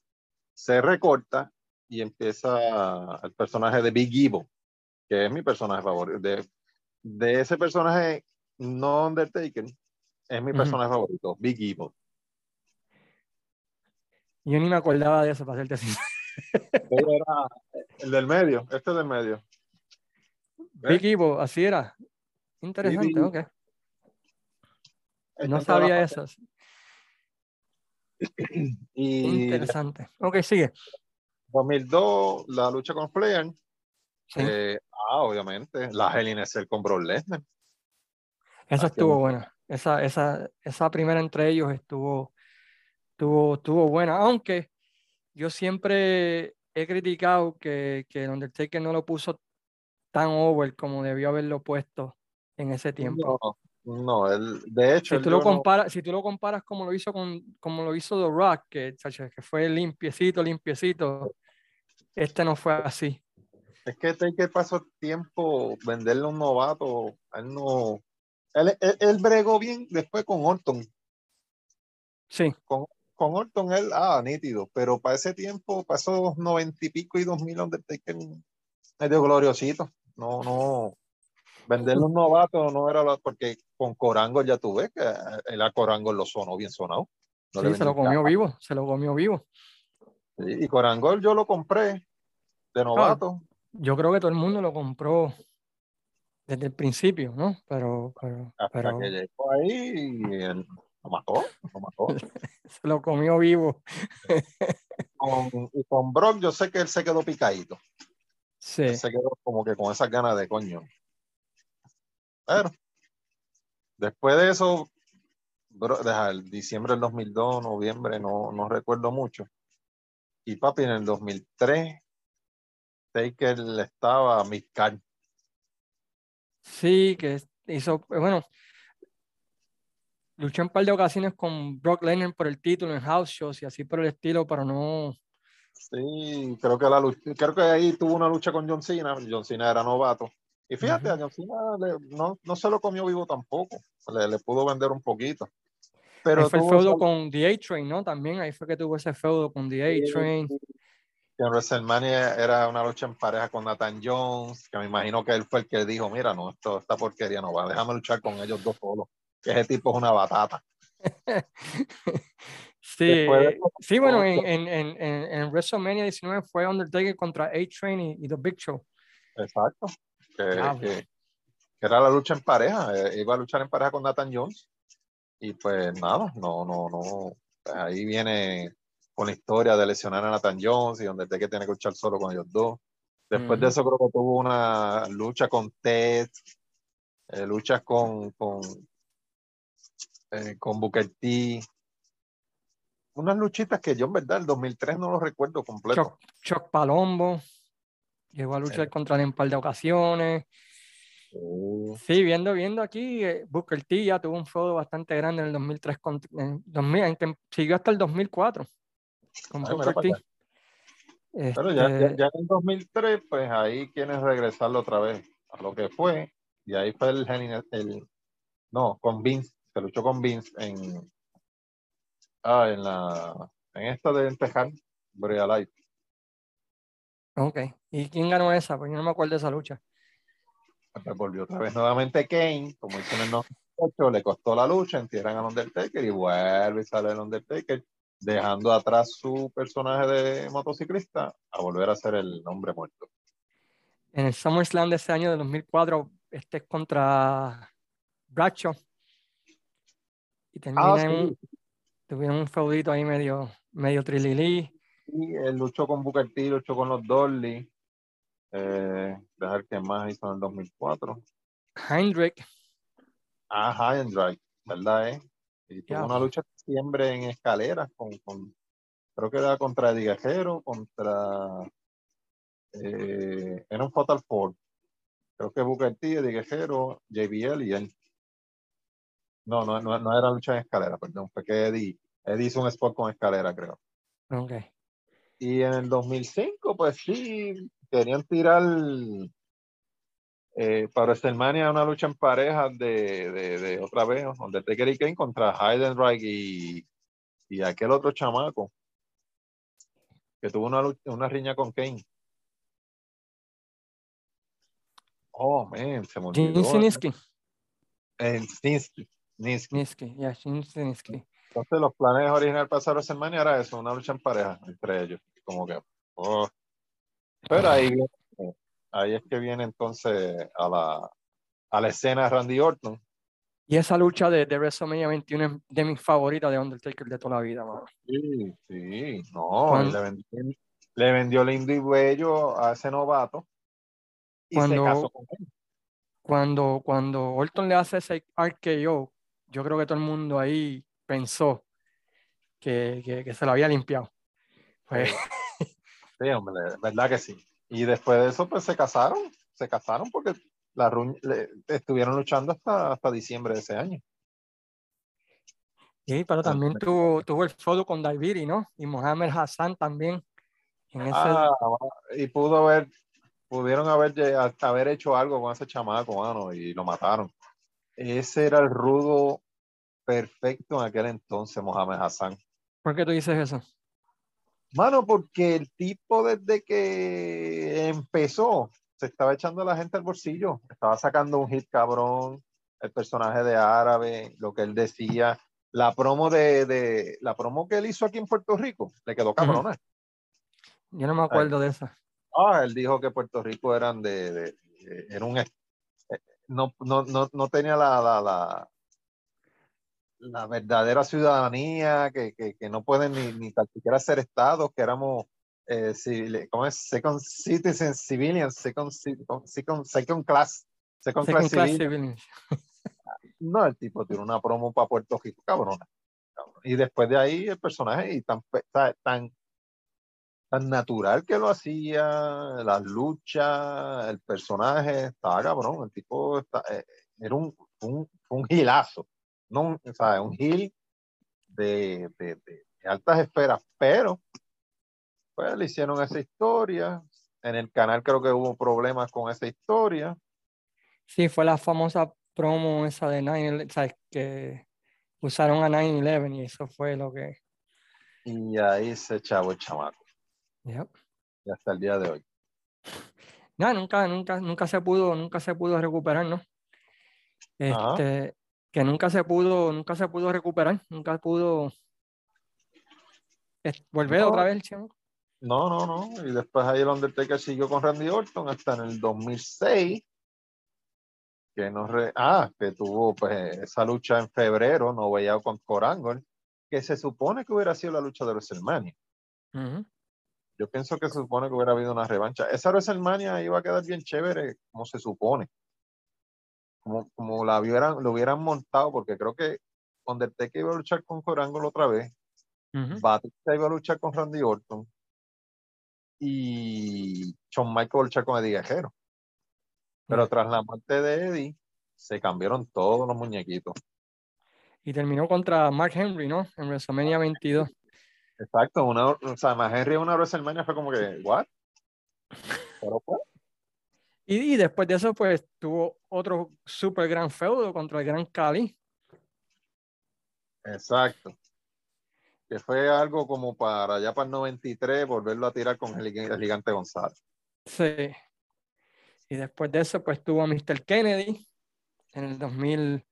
se recorta y empieza el personaje de Big Evil, que es mi personaje favorito. De, de ese personaje, no Undertaker, es mi personaje favorito, Big Evil. yo ni me acordaba de eso, para serte sincero. Era el del medio, este del medio. Big así era. Interesante, Big- ok. No sabía eso. Y Interesante. Ok, sigue. 2002, la lucha con Flair. Sí, Eh, ah, obviamente, la a Cell con Brock Lesnar. esa ah, estuvo buena. Esa, esa, esa primera entre ellos estuvo, estuvo, estuvo buena. Aunque yo siempre he criticado que, que el Undertaker no lo puso tan over como debió haberlo puesto en ese tiempo. No, no, de hecho, Si tú, lo yo no- comparas, si tú lo comparas como lo hizo con como lo hizo The Rock, que, fue limpiecito, limpiecito, este no fue así. es que Taker pasó tiempo venderle a un novato, él no, él, él, él bregó bien después con Orton, Sí, con Orton él, ah, nítido, pero para ese tiempo, pasó noventa y pico y dos mil Undertaker medio gloriosito, no, no, venderle un novato no era lo, porque con Corango ya tú ves que él a Corango lo sonó bien sonado. No sí, se lo comió vivo, se lo comió vivo. Sí, y Corangol yo lo compré de novato. Yo creo que todo el mundo lo compró desde el principio, ¿no? Pero, pero, hasta pero que llegó ahí y lo mató, lo mató. se lo comió vivo. con, y con Brock yo sé que él se quedó picadito. Sí. Él se quedó como que con esas ganas de coño. Pero, después de eso, bro, deja, el diciembre del 2002, noviembre, no, no recuerdo mucho. Y papi, en el 2003, Taker estaba a Midcard. Sí, que hizo, bueno, luchó un par de ocasiones con Brock Lesnar por el título en house shows y así por el estilo, pero no. Sí, creo que, la, lucha- creo que ahí tuvo una lucha con John Cena. John Cena era novato. Y fíjate, a John Cena le- no, no se lo comió vivo tampoco. Le, le pudo vender un poquito. Pero Ahí fue el feudo esa- con The A-Train, ¿no? También ahí fue que tuvo ese feudo con The A-Train. en WrestleMania era una lucha en pareja con Nathan Jones, que me imagino que él fue el que dijo, mira, no, esto, esta porquería no va, déjame luchar con ellos dos solos, ese tipo es una batata. Sí, de sí, bueno, en, en, en, en, WrestleMania 19 fue Undertaker contra A-Train y, y The Big Show. Exacto. Que, que- que era la lucha en pareja, eh, iba a luchar en pareja con Nathan Jones. Y pues nada, no, no, no. Pues ahí viene con la historia de lesionar a Nathan Jones y donde que tiene que luchar solo con ellos dos. Después de eso creo que tuvo una lucha con Ted, eh, luchas con, con, eh, con Booker T. Unas luchitas que yo en verdad el 2003 no lo recuerdo completo. Chuck, Chuck Palombo llegó a luchar contra él en un par de ocasiones. Sí. Sí, viendo, viendo aquí, eh, Booker T ya tuvo un feudo bastante grande en el 2003, con, en 2000, en siguió hasta el 2004 con Ay, mira Booker T. Pero ya, ya, Este, ya en el 2003, pues ahí quieren regresarlo otra vez a lo que fue. Y ahí fue el, a- el no, con Vince, se luchó con Vince en, ah, en la, en esta de Tejar, Brea Light. ok. ¿Y quién ganó esa? Pues yo no me acuerdo de esa lucha. Pues volvió otra vez nuevamente Kane, como hizo en el 98, le costó la lucha, entierran al Undertaker y vuelve y sale el Undertaker, dejando atrás su personaje de motociclista a volver a ser el hombre muerto. En el SummerSlam de ese año, de 2004, este es contra Bradshaw. Y Ah, sí. tuvieron un feudito ahí medio, medio trililí. Y él luchó con Booker T, luchó con los Dolly. Eh, dejar que más hizo en el 2004. Hendrick, Ah, Drive, ¿verdad? Eh? Y tuvo una lucha siempre en escaleras con, con- creo que era contra Eddie Guerrero, contra eh, era un Fatal Four. Creo que Booker T, Eddie Guerrero, JBL y él. No, no, no, no era lucha en escalera, perdón, fue que Eddie, Eddie hizo un spot con escalera, creo. ok. Y en el 2005, pues sí, querían tirar eh, para WrestleMania una lucha en parejas de, de, de otra vez, Undertaker y Kane contra Heidenreich y, y aquel otro chamaco que tuvo una, lucha- una riña con Kane. Oh, man, se me olvidó. Siniski. En Snitsky, Snitsky. Niski, ya, Jim Siniski. Entonces los planes originales para esa WrestleMania era eso, una lucha en pareja entre ellos. Como que, oh. Pero ahí, ahí es que viene entonces a la, a la escena Randy Orton. Y esa lucha de, de WrestleMania 21 es de mis favoritas de Undertaker de toda la vida, mano. Sí, sí, no, Cuando- le vendió, le vendió lindo y bello a ese novato y Cuando- se casó con él. Cuando, cuando Orton le hace ese RKO, yo creo que todo el mundo ahí pensó que, que, que se lo había limpiado. Pues, Sí. Hombre, verdad que sí. Y después de eso, pues se casaron, se casaron porque la le- estuvieron luchando hasta, hasta diciembre de ese año. sí, pero también tuvo, tuvo el feudo con Daviri, ¿no? Y Mohamed Hassan también. En ese, Ah, y pudo haber, pudieron haber, haber hecho algo con ese chamaco, mano, y lo mataron. Ese era el rudo perfecto en aquel entonces, Mohamed Hassan. ¿Por qué tú dices eso? Mano, porque el tipo desde que empezó se estaba echando a la gente al bolsillo, estaba sacando un hit cabrón, el personaje de árabe, lo que él decía, la promo de, de la promo que él hizo aquí en Puerto Rico, le quedó cabrona. Yo no me acuerdo de esa. Ah, él dijo que Puerto Rico eran de, de- de- era un no, no, no, no tenía la, la, la, la verdadera ciudadanía, que, que, que no pueden ni, ni tan siquiera ser estados, que éramos eh, civil, ¿cómo es? Second Citizen Civilian, Second, second, second Class. Second, class, civilian. No, el tipo tiene una promo para Puerto Rico, cabrona. Y después de ahí el personaje y tan, tan, tan natural que lo hacía, las luchas, el personaje, estaba cabrón. El tipo está, eh, era un, un, un gilazo, no, o sea, un gil de, de, de, altas esferas, pero pues le hicieron esa historia. En el canal creo que hubo problemas con esa historia. Sí, fue la famosa promo esa de Nine, ¿sabes? Que usaron a 9-11 y eso fue lo que... Y ahí se echaba el chamaco. Yep. Y hasta el día de hoy. No, nunca, nunca, nunca se pudo, nunca se pudo recuperar, ¿no? Este, que nunca se pudo, nunca se pudo recuperar, nunca pudo volver otra vez chamaco. No, no, no. Y después ahí el Undertaker siguió con Randy Orton hasta en el 2006 que no ah, que tuvo pues esa lucha en febrero, no veía con Corangle, que se supone que hubiera sido la lucha de WrestleMania. Yo pienso que se supone que hubiera habido una revancha. Esa WrestleMania iba a quedar bien chévere, como se supone. Como, como la hubieran, lo hubieran montado, porque creo que Undertaker iba a luchar con Corangle otra vez. Batista iba a luchar con Randy Orton. Y Shawn Michael iba a luchar con Eddie Guerrero. Pero tras la muerte de Eddie, se cambiaron todos los muñequitos. Y terminó contra Mark Henry, ¿no? En WrestleMania 22. Exacto, una, o sea, Mark Henry en una WrestleMania fue como que, ¿what? Pero pues. Y, y, después de eso, pues tuvo otro super gran feudo contra el gran Cali. Exacto. Que fue algo como para ya para el 93 volverlo a tirar con el, el gigante González. Sí. Y después de eso, pues tuvo a Mr. Kennedy en el 2000,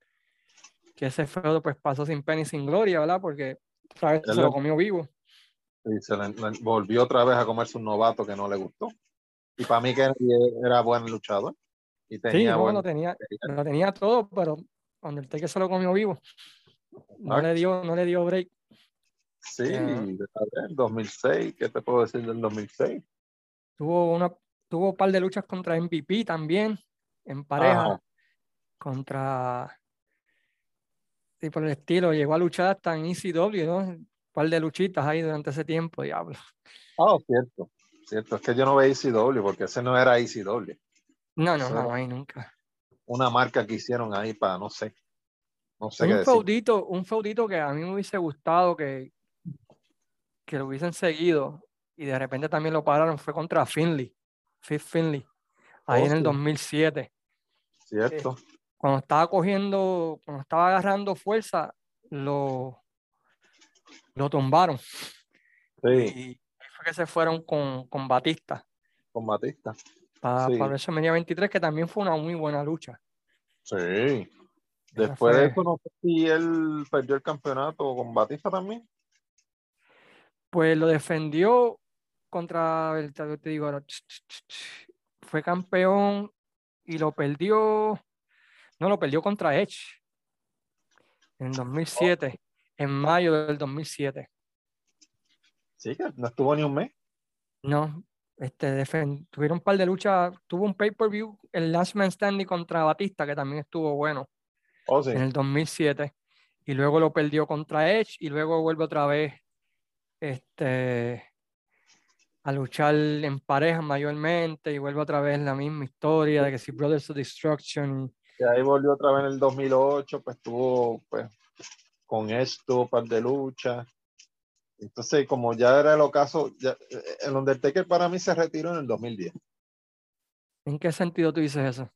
que ese feudo pues pasó sin pena y sin gloria, ¿verdad? Porque ¿sabes? se lo comió vivo. Y se le, volvió otra vez a comerse un novato que no le gustó. Y para mí Kennedy era buen luchador. Y tenía sí, bueno, tenía, lo tenía todo, pero cuando el que se lo comió vivo, no le, dio, no le dio break. Sí, en 2006, ¿qué te puedo decir del 2006? Tuvo una, Tuvo un par de luchas contra MVP también, en pareja, contra. Y por el estilo, llegó a luchar hasta en ECW, ¿no? Par de luchitas ahí durante ese tiempo, diablo. Ah, cierto, cierto. Es que yo no veía ECW porque ese no era ECW. No, no, no, ahí nunca. Una marca que hicieron ahí para, no sé. No sé un qué feudito, un feudito que a mí me hubiese gustado que, que lo hubiesen seguido y de repente también lo pararon fue contra Finley. Fifth Finley, ahí en el 2007. Cierto. Eh, cuando estaba cogiendo, cuando estaba agarrando fuerza, lo, lo tumbaron. Sí. Y fue que se fueron con, con Batista. Con Batista. Para, sí. para 23, que también fue una muy buena lucha. Sí. Después de eso, no sé si él perdió el campeonato con Batista también. Pues lo defendió contra, te digo, fue campeón y lo perdió, no, lo perdió contra Edge en 2007, en mayo del 2007. Sí, que no estuvo ni un mes. No, este, tuvieron un par de luchas, tuvo un pay-per-view, el Last Man Standing contra Batista, que también estuvo bueno oh, sí. en el 2007, y luego lo perdió contra Edge, y luego vuelve otra vez este, a luchar en pareja mayormente y vuelve otra vez la misma historia de que si Brothers of Destruction. Y ahí volvió otra vez en el 2008, pues estuvo pues, con esto, par de lucha. Entonces, como ya era el ocaso, ya, eh, el Undertaker para mí se retiró en el 2010. ¿En qué sentido tú dices eso?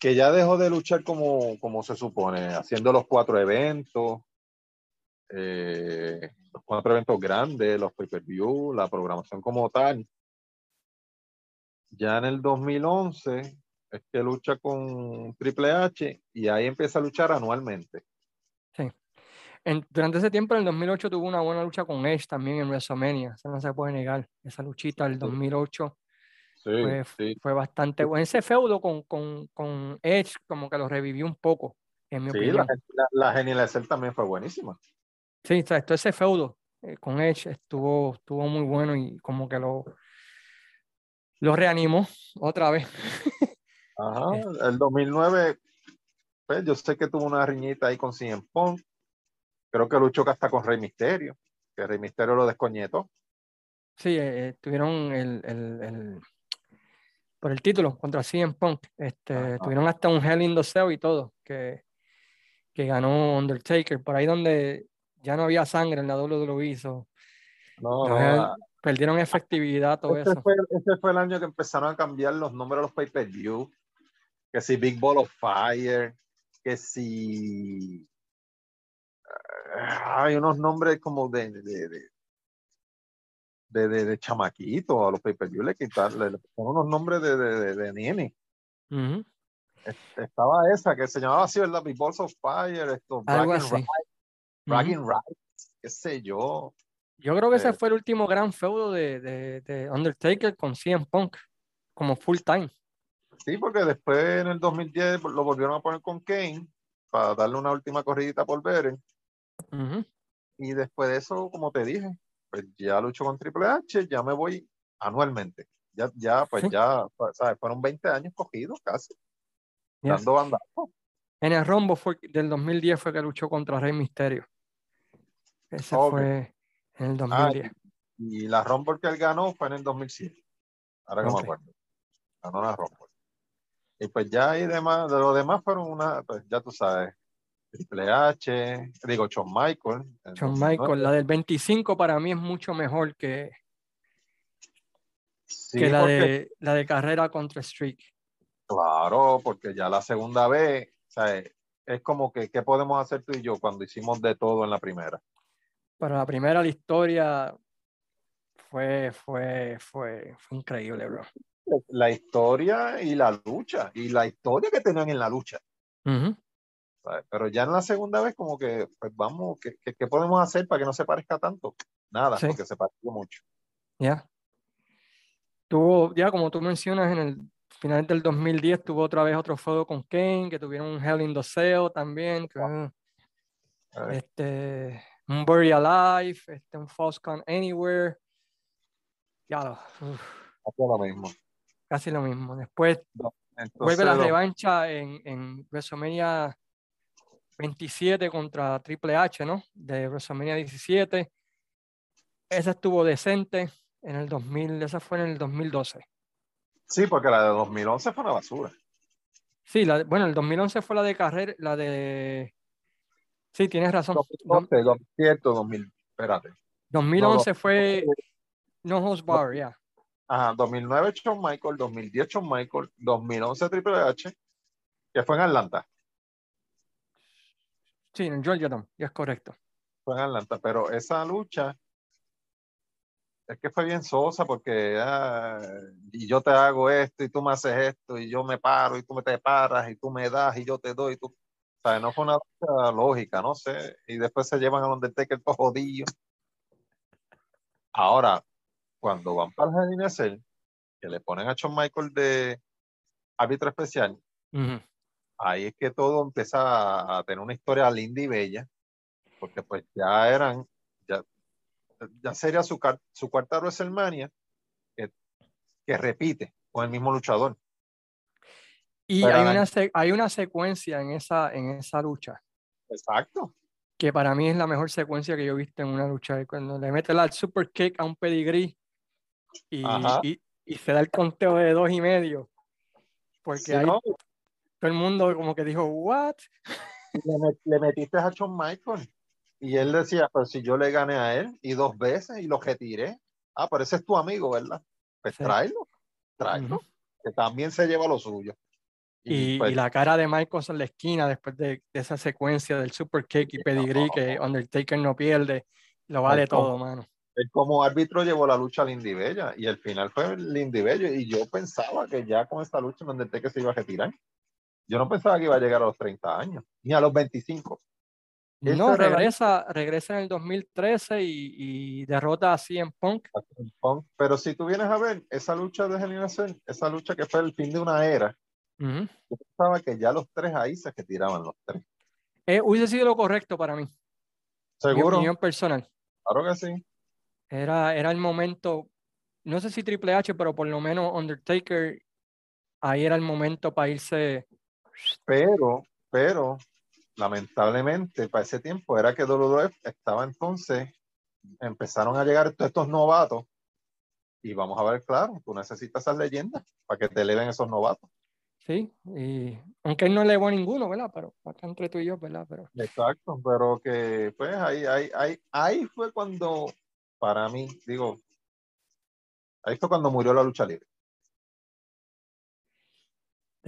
Que ya dejó de luchar como, como se supone, haciendo los cuatro eventos, eh, los cuatro eventos grandes, los pay-per-view, la programación como tal. Ya en el 2011 es que lucha con Triple H y ahí empieza a luchar anualmente. En, durante ese tiempo, en el 2008, tuvo una buena lucha con Edge también en WrestleMania. Eso no se puede negar. Esa luchita del 2008 sí, fue, sí. fue, bastante bueno. Ese feudo con, con, con, Edge como que lo revivió un poco, en mi sí, opinión. La, la, también fue buenísima. Sí, exacto, ese feudo eh, con Edge estuvo, estuvo muy bueno y como que lo, lo reanimó otra vez. Ajá, el 2009, pues yo sé que tuvo una riñita ahí con CM Punk. Creo que luchó hasta con Rey Misterio, que Rey Misterio lo descoñetó. Sí, eh, tuvieron el, el, el, por el título contra CM Punk. Este, tuvieron hasta un Hell in the Cell y todo, que, que ganó Undertaker. Por ahí donde ya no había sangre en la WWE. So, no, no, perdieron efectividad, todo eso. Fue, ese fue el año que empezaron a cambiar los números de los pay-per-view. Que si Big Ball of Fire, que si. Hay unos nombres como de, de, de de, de, de, chamaquito a los pay-per-view le quitaron le, unos nombres de, de, de, nene. Uh -huh. Estaba esa que se llamaba así, ¿verdad? Balls of Fire, esto, Algo así. Bragging uh -huh. Rights, qué sé yo. Yo creo que Eh. ese fue el último gran feudo de, de, de Undertaker con CM Punk, como full time. Sí, porque después en el 2010 lo volvieron a poner con Kane para darle una última corridita por ver. Uh -huh. Y después de eso, como te dije, pues ya lucho con Triple H, ya me voy anualmente. Ya, ya pues Sí. ya, ¿sabes? Fueron 20 años cogidos casi, Yes. dando bandazos. En el Rombo fue, del 2010 fue que luchó contra Rey Misterio. Ese Ok. fue en el Ah, 2010. y la Rumble que él ganó fue en el 2007. Ahora que Ok. me acuerdo. Ganó la Rumble. Y pues ya y demás, de lo demás fueron una, pues ya tú sabes, Triple H, digo, Shawn Michael. Shawn 2009. Michael, la del 25 para mí es mucho mejor que, Sí, que la, porque- de, la de carrera contra Streak. Claro, porque ya la segunda vez, o sea, es como que, ¿qué podemos hacer tú y yo cuando hicimos de todo en la primera? Pero la primera, la historia fue, fue, fue, fue increíble, bro. La historia y la lucha, y la historia que tenían en la lucha. Ujú. ¿Sabes? Pero ya en la segunda vez, como que, pues vamos, ¿qué, qué, qué podemos hacer para que no se parezca tanto? Nada, Sí. porque se pareció mucho. Ya. Tuvo, ya como tú mencionas, en el final del 2010 tuvo otra vez otro feudo con Kane, que tuvieron un Hell in the Cell también, que, Eh, este, un Bury Alive, este, un False Count Anywhere. Ya, lo- hacía lo mismo. casi lo mismo. Después Entonces, vuelve la revancha en, en WrestleMania 27 contra Triple H, ¿no? De WrestleMania 17. Esa estuvo decente en el 2000, esa fue en el 2012. Sí, porque la de 2011 fue una basura. Sí, la, bueno, el 2011 fue la de carrera, la de... Sí, tienes razón. Dom- 2012, 2007, 2000, espérate. 2011 fue No Host Bar, ya. Ajá, 2009 Shawn Michael, 2010 Shawn Michael, 2011 Triple H, que fue en Atlanta. Sí, en Georgia Dome, ya es correcto. Fue en Atlanta, pero esa lucha es que fue bien sosa porque ah, y yo te hago esto y tú me haces esto y yo me paro y tú me te paras y tú me das y yo te doy y tú, o sea, no fue una lucha lógica, no sé, y después se llevan a Undertaker todo jodido. Ahora, cuando van para el Cell, que le ponen a Shawn Michael de árbitro especial, Ujú. Ahí es que todo empieza a, tener una historia linda y bella, porque pues ya eran, ya, ya sería su, su cuarta WrestleMania que, que repite con el mismo luchador. Y Pero hay la- una, hay una secuencia en esa, en esa lucha Exacto. que para mí es la mejor secuencia que yo he visto en una lucha. Cuando le mete la super kick a un pedigree y, y, y se da el conteo de dos y medio. Porque ¿no? Todo el mundo como que dijo, ¿what? le, met- le metiste a Shawn Michael y él decía, pero si yo le gané a él y dos veces y lo retiré, ah, pero ese es tu amigo, ¿verdad? Pues Sí. tráelo, tráelo, que también se lleva lo suyo. Y, pues, y la cara de Michael en la esquina después de, de esa secuencia del super kick y pedigree que Undertaker no pierde, lo vale Michael. todo, mano. él como árbitro llevó la lucha a Lindy Bella y el final fue Lindy Bello y yo pensaba que ya con esta lucha Undertaker se iba a retirar. Yo no pensaba que iba a llegar a los 30 años, ni a los 25. Esa No, la- regresa, regresa en el 2013 y, y derrota a CM Punk. Punk. Pero si tú vienes a ver esa lucha de Cell, esa lucha que fue el fin de una era, yo pensaba que ya los tres ahí se retiraban los tres. Eh, hubiese sido lo correcto para mí, mi Seguro. opinión personal. Claro que sí. Era, era el momento, no sé si Triple H, pero por lo menos Undertaker, ahí era el momento para irse. Pero, pero, lamentablemente, para ese tiempo era que WWF estaba entonces, empezaron a llegar todos estos novatos. Y vamos a ver, claro, tú necesitas esas leyendas para que te eleven esos novatos. Sí, y aunque él no elevó a ninguno, ¿verdad? Pero acá entre tú y yo, ¿verdad? Pero... Exacto, pero que pues ahí, ahí, ahí, ahí fue cuando, para mí, digo, ahí fue cuando murió la lucha libre.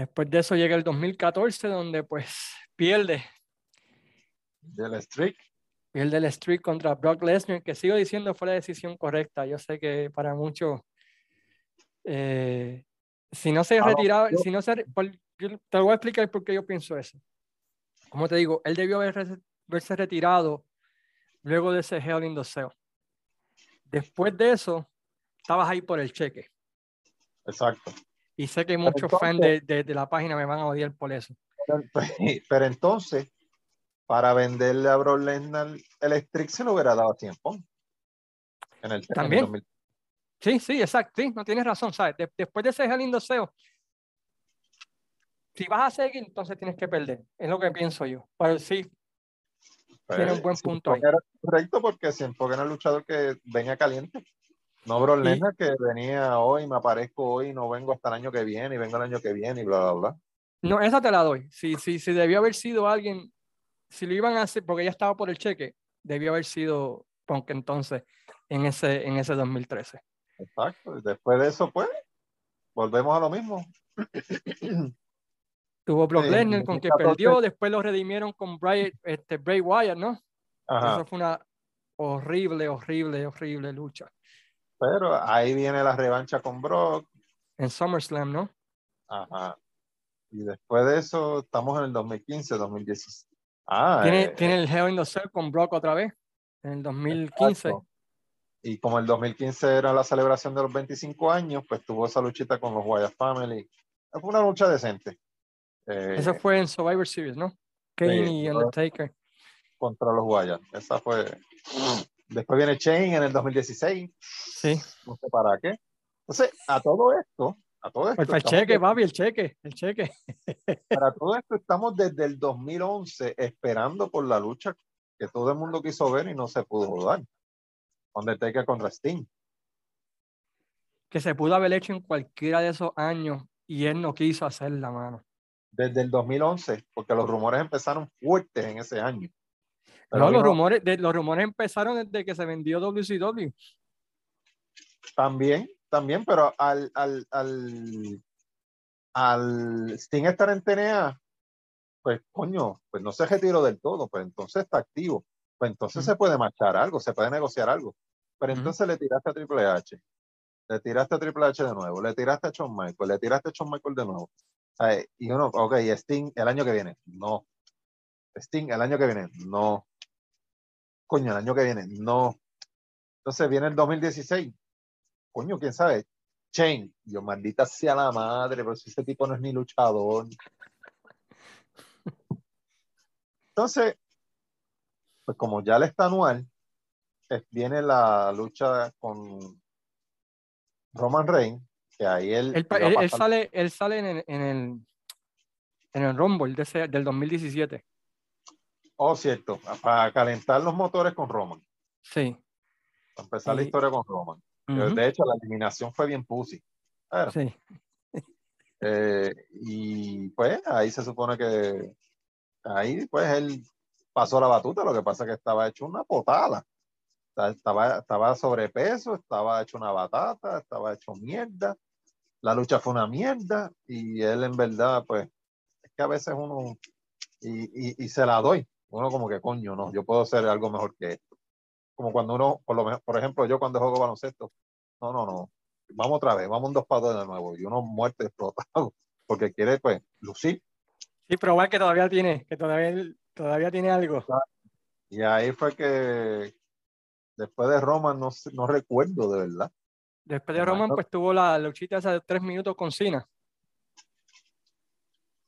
Después de eso llega el 2014, donde pues pierde. Del streak. Pierde el streak contra Brock Lesnar, que sigo diciendo fue la decisión correcta. Yo sé que para muchos, eh, si no se retiraba, si no se, por, te voy a explicar por qué yo pienso eso. Como te digo, él debió haber, haberse retirado luego de ese Hell in the Cell. Después de eso, estabas ahí por el cheque. Exacto. Y sé que muchos fans de, de, de, la página me van a odiar por eso. Pero, pero entonces, para venderle a Brock Lesnar el streak se lo hubiera dado tiempo. En el, También. En el sí, sí, exacto. Sí, no tienes razón, ¿sabes? De, después de ese lindo SEO, si vas a seguir, entonces tienes que perder. Es lo que pienso yo. Pero sí, pues, tiene un buen punto ahí. Correcto porque siempre era el luchador que venía caliente. No Brock Lesnar que venía hoy, me aparezco hoy, no vengo hasta el año que viene y vengo el año que viene y bla, bla, bla. No, esa te la doy. Si, si, si debió haber sido alguien, si lo iban a hacer, porque ya estaba por el cheque, debió haber sido Punk entonces en ese, en ese 2013. Exacto. Y después de eso, pues, volvemos a lo mismo. Tuvo Brock sí, Lesnar con que perdió, después lo redimieron con Bray, este, Bray Wyatt, ¿no? Ajá. Eso fue una horrible, horrible, horrible lucha. Pero ahí viene la revancha con Brock. En SummerSlam, ¿no? Ajá. Y después de eso, estamos en el 2015, 2016. Ah, tiene, eh, tiene el Hell in the Cell con Brock otra vez, en el 2015. Exacto. Y como el 2015 era la celebración de los 25 años, pues tuvo esa luchita con los Wyatt Family. Fue una lucha decente. Eh, Eso fue en Survivor Series, ¿no? Kane sí, y Undertaker. Contra los Wyatt. Esa fue. Después viene Shane en el 2016. Sí. No sé para qué. Entonces, a todo esto, a todo esto. El, cheque, de... papi, el cheque, el cheque. Para todo esto estamos desde el 2011 esperando por la lucha que todo el mundo quiso ver y no se pudo dar. Undertaker contra Sting. Que se pudo haber hecho en cualquiera de esos años y él no quiso hacer la mano. Desde el 2011, porque los rumores empezaron fuertes en ese año. Pero no, los rumores, de, los rumores empezaron desde que se vendió WCW. También, también, pero al, al, al, al Sting estar en TNA, pues coño, pues no se retiró del todo, pues entonces está activo. Pues entonces se puede marchar algo, se puede negociar algo. Pero entonces le tiraste a Triple H, le tiraste a Triple H de nuevo, le tiraste a Shawn Michael, le tiraste a Shawn Michael de nuevo. ¿Sabes? Y uno, ok, Sting el año que viene, no. Sting el año que viene, no. Coño, el año que viene, no. Entonces viene el 2016. Coño, quién sabe. Chain, yo maldita sea la madre, pero si ese tipo no es ni luchador. Entonces, pues como ya le está anual, viene la lucha con Roman Reigns, que ahí él... Él, él, él sale, él sale en el, en el, en el Rumble de ese, del 2017. Oh, cierto, para calentar los motores con Roman. Sí. Para empezar y... la historia con Roman. Uh -huh. De hecho, la eliminación fue bien pussy. Sí. Eh, y pues ahí se supone que ahí pues él pasó la batuta, lo que pasa es que estaba hecho una potada. Estaba, estaba sobrepeso, estaba hecho una batata, estaba hecho mierda. La lucha fue una mierda y él en verdad, pues, es que a veces uno, y, y, y se la doy, uno como que coño, no, yo puedo hacer algo mejor que esto. Como cuando uno, por, lo menos, por ejemplo, yo cuando juego baloncesto, no, no, no, vamos otra vez, vamos un dos para dos de nuevo, y uno muerte explotado, porque quiere, pues, lucir. Sí, probar que todavía tiene, que todavía, todavía tiene algo. Y ahí fue que después de Roma no, no recuerdo de verdad. Después de Roman, pues tuvo la luchita esa de tres minutos con Cena.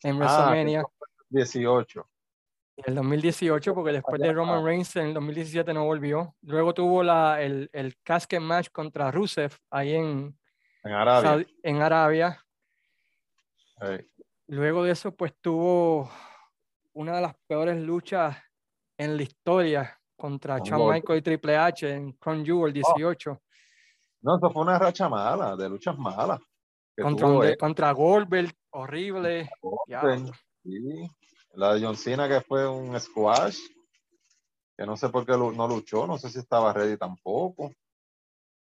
En WrestleMania. Ah, 18. El 2018, porque después de Roman Reigns en el 2017 no volvió. Luego tuvo la, el, el casket match contra Rusev ahí en, En Arabia. En Arabia. Sí. Luego de eso, pues tuvo una de las peores luchas en la historia contra Con Shawn. Michaels y Triple H en Crown Jewel 18. No, eso fue una racha mala, de luchas malas. contra, tuvo contra Goldberg, horrible. Goldberg, sí. La de John Cena que fue un squash, que no sé por qué no luchó, no sé si estaba ready tampoco.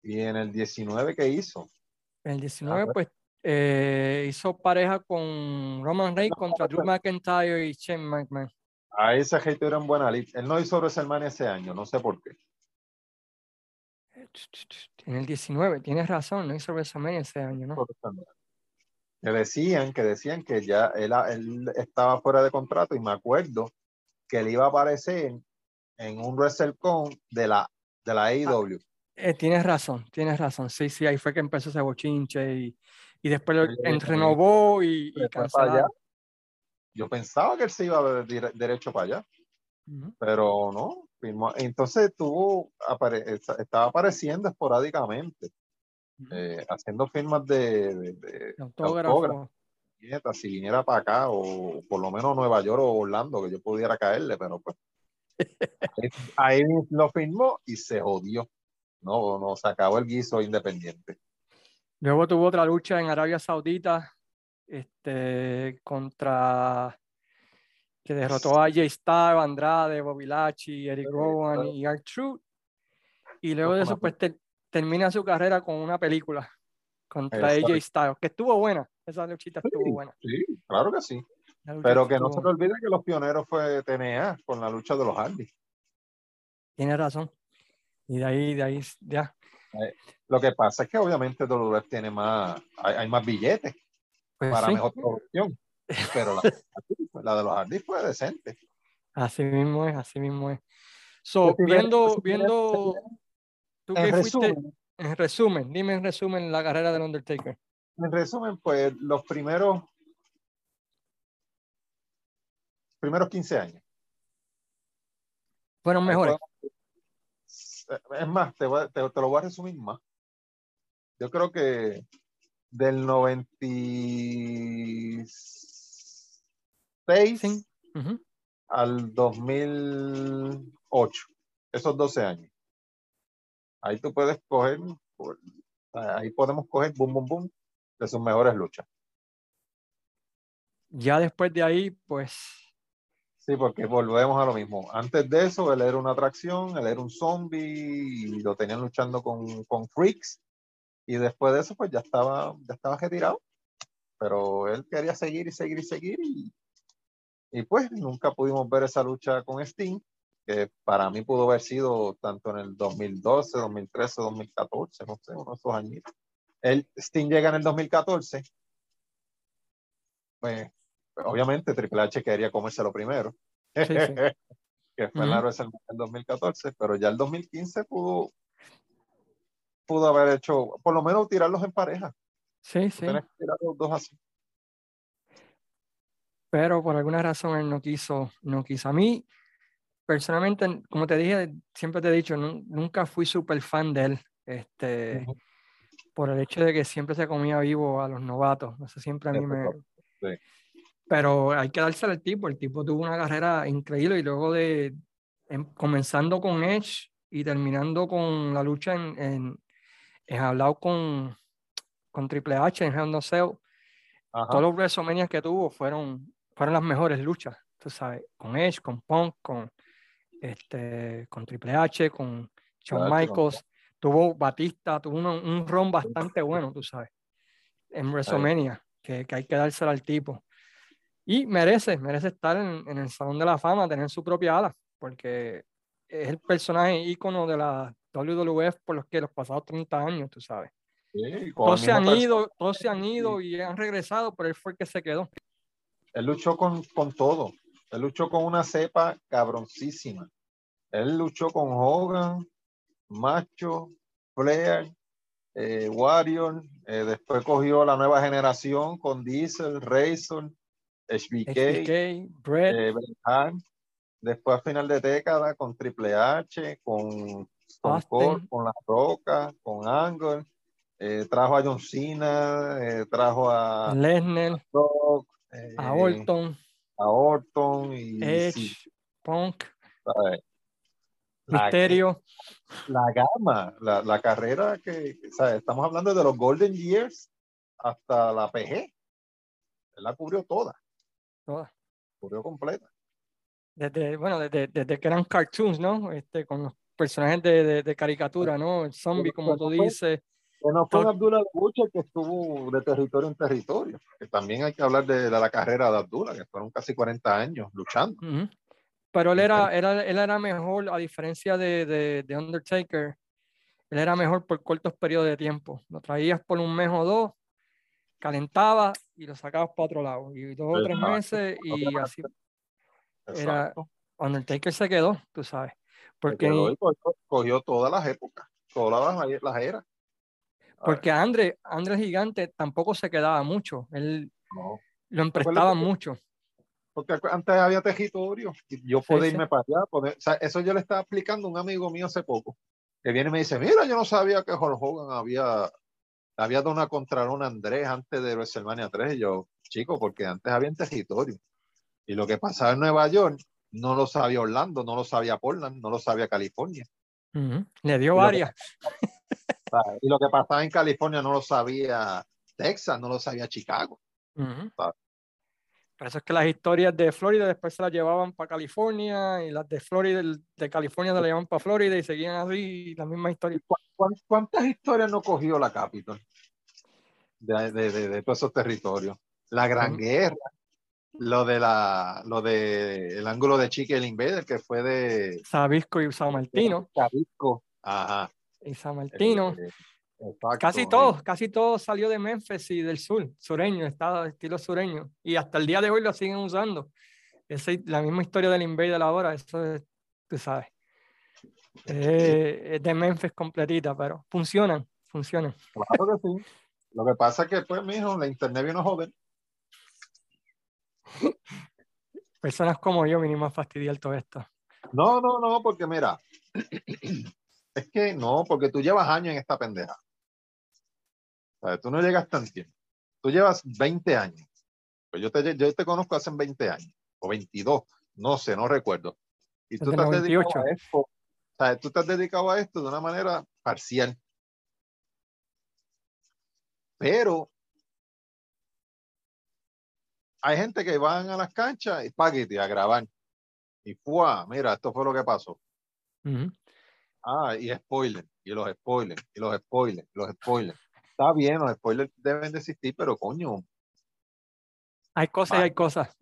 Y en el 19 que hizo, En el 19, Ajá. pues eh, hizo pareja con Roman Reigns contra Drew McIntyre y Shane McMahon. a ese hater en buena lid. Él no hizo WrestleMania ese año, no sé por qué. En el 19, tienes razón, no hizo WrestleMania ese año, ¿no? Que decían, que decían que ya él, él estaba fuera de contrato y me acuerdo que él iba a aparecer en un WrestleCon de la, de la AEW. Eh, tienes razón, tienes razón. Sí, sí, ahí fue que empezó ese bochinche y, y después lo- Sí, en- sí. renovó y, y allá. Yo pensaba que él se iba de- dire- derecho para allá. Pero no. Entonces tuvo, apare- esta- estaba apareciendo esporádicamente. Eh, haciendo firmas de, de- de Autógrafo. si viniera para acá, o por lo menos Nueva York o Orlando, que yo pudiera caerle, pero pues. ahí, lo firmó y se jodió. No, no, se acabó el guiso independiente. Luego tuvo otra lucha en Arabia Saudita este, contra que derrotó a Jay Styles, Andrade, Bobby Lashley, Eric Rowan y R-Truth. Y luego de eso, pues te- termina su carrera con una película contra Exacto. AJ Styles, que estuvo buena. Esa luchita estuvo buena. Sí, claro que sí. Pero que no se le olvide que los pioneros fue TNA con la lucha de los Hardy. Tiene razón. Y de ahí, de ahí, ya. Lo que pasa es que obviamente WWF tiene más, hay, hay más billetes Pues para sí, mejor producción. Pero la, la de los Hardy fue decente. así mismo es, así mismo es. So, viendo, viendo, tú En que fuiste, resumen, en resumen, dime en resumen la carrera del Undertaker. en resumen, pues los primeros primeros 15 años. Fueron mejores. Es más, te, voy te- te lo voy a resumir más. Yo creo que del 96 Sí. Ujú. al 2008, esos 12 años. Ahí tú puedes coger, ahí podemos coger boom, boom, boom de sus mejores luchas. Ya después de ahí, pues, Sí, porque volvemos a lo mismo. Antes de eso, él era una atracción, él era un zombie y lo tenían luchando con, con freaks. Y después de eso, pues ya estaba, ya estaba retirado. Pero él quería seguir y seguir y seguir. Y, y pues nunca pudimos ver esa lucha con Sting, que para mí pudo haber sido tanto en el 2012, 2013, 2014, no sé, uno de esos años. El Sting llega en el 2014. Pues obviamente Triple H quería comérselo primero. Sí, sí. que fue la Ujú. WrestleMania del 2014, pero ya el 2015 pudo pudo haber hecho, por lo menos tirarlos en pareja. sí, sí. Tienes que tirar los dos así. Pero por alguna razón él no quiso, no quiso. A mí, personalmente, como te dije, siempre te he dicho, nun- nunca fui súper fan de él. Este, Ujú. por el hecho de que siempre se comía vivo a los novatos. Eso siempre a mí me. Sí. Pero hay que dárselo al tipo. El tipo tuvo una carrera increíble y luego de em- comenzando con Edge y terminando con la lucha en, en, en hablado con, con Triple H en Hell a Cell, todos los WrestleMania que tuvo fueron, fueron las mejores luchas, tú sabes, con Edge, con Punk, con, este, con Triple H, con Shawn Michaels, tuvo Batista, tuvo uno- un ron bastante bueno, tú sabes, en WrestleMania, que, que hay que dárselo al tipo. Y merece, merece estar en, en el Salón de la Fama, tener su propia ala, porque es el personaje ícono de la WWF por los que los pasados 30 años, tú sabes. Sí, Todos se han ido, todos se han ido y han regresado, pero él fue el que se quedó. Él luchó con, con todo. Él luchó con una cepa cabroncísima. Él luchó con Hogan, Macho, Flair, eh, Warrior. eh, después cogió la nueva generación con Diesel, Razor, HBK, HBK, Brett, eh, después a final de década con Triple H, con, con. Cole, con La Roca, con Angle, eh, trajo a John Cena, eh, trajo a Lesnar, Rock, eh, a Orton, a Orton y Edge, sí, Punk, ¿sabes? La- Misterio. la gama, la, la carrera que, sea, estamos hablando de los Golden Years hasta la PG. Él la cubrió toda, todas. cubrió completa. Desde, bueno, desde, desde que eran cartoons, ¿no? Este, con los personajes de, de, de caricatura, ¿no? El zombie, como tú dices. Que no fue Abdullah Butcher que estuvo de territorio en territorio. Que también hay que hablar de, de la carrera de Abdullah, que fueron casi 40 años luchando. Ujú. Pero él era, era, él era mejor, a diferencia de, de, de Undertaker, él era mejor por cortos periodos de tiempo. Lo traías por un mes o dos, calentaba y lo sacabas para otro lado. Y dos o tres meses y así. Era-. Undertaker se quedó, tú sabes. Porque, cogió, cogió todas las épocas, todas las, las eras. Porque André, André Gigante tampoco se quedaba mucho. Él No, lo emprestaba mucho. Porque antes había territorio. y Yo podía sí. irme para allá. poder- o sea, eso yo le estaba explicando a un amigo mío hace poco. Que viene y me dice: Mira, yo no sabía que Hulk Hogan había, había dado una contrarona a Andrés antes de WrestleMania 3. Y yo, chico, porque antes había territorio. Y lo que pasaba en Nueva York no lo sabía Orlando, no lo sabía Portland, no lo sabía California. Ujú. Le dio varias. ¿Sabes? Y lo que pasaba en California no lo sabía Texas, no lo sabía Chicago. Por eso es que las historias de Florida después se las llevaban para California y las de Florida, de California se las llevaban para Florida y seguían así la misma historia. ¿Cuán- ¿Cuántas historias no cogió la Capitol de, de, de- de todos esos territorios? La Gran. Guerra, lo de la, lo de el ángulo de Chicken Invader que fue de Sabisco y San Martino. Jalisco. Ajá. Y San Martino. Eh, exacto. Casi todo, casi todo salió de Memphis y del sur, sureño, estado estilo sureño. Y hasta el día de hoy lo siguen usando. Esa es la misma historia del Invader ahora, eso es, tú sabes. Eh, es de Memphis completita, pero funcionan, funcionan. Claro que sí. Lo que pasa es que, pues, mijo, la internet vino a joder. Personas como yo vinimos a fastidiar todo esto. No, no, no, porque mira, es que no, porque tú llevas años en esta pendeja. O sea, tú no llegas tan tiempo. Tú llevas 20 años. Pues yo te, yo te conozco hace 20 años, o 22, no sé, no recuerdo. Y tú has dedicado 98. a esto, o sea, tú te has dedicado a esto de una manera parcial. Pero hay gente que van a las canchas y paguete a grabar. Y ¡fua! mira, esto fue lo que pasó. Ujú. Ah, y spoiler, y los spoilers, y los spoilers, y los spoilers. Está bien, los spoilers deben de existir, pero coño, Hay cosas y hay cosas.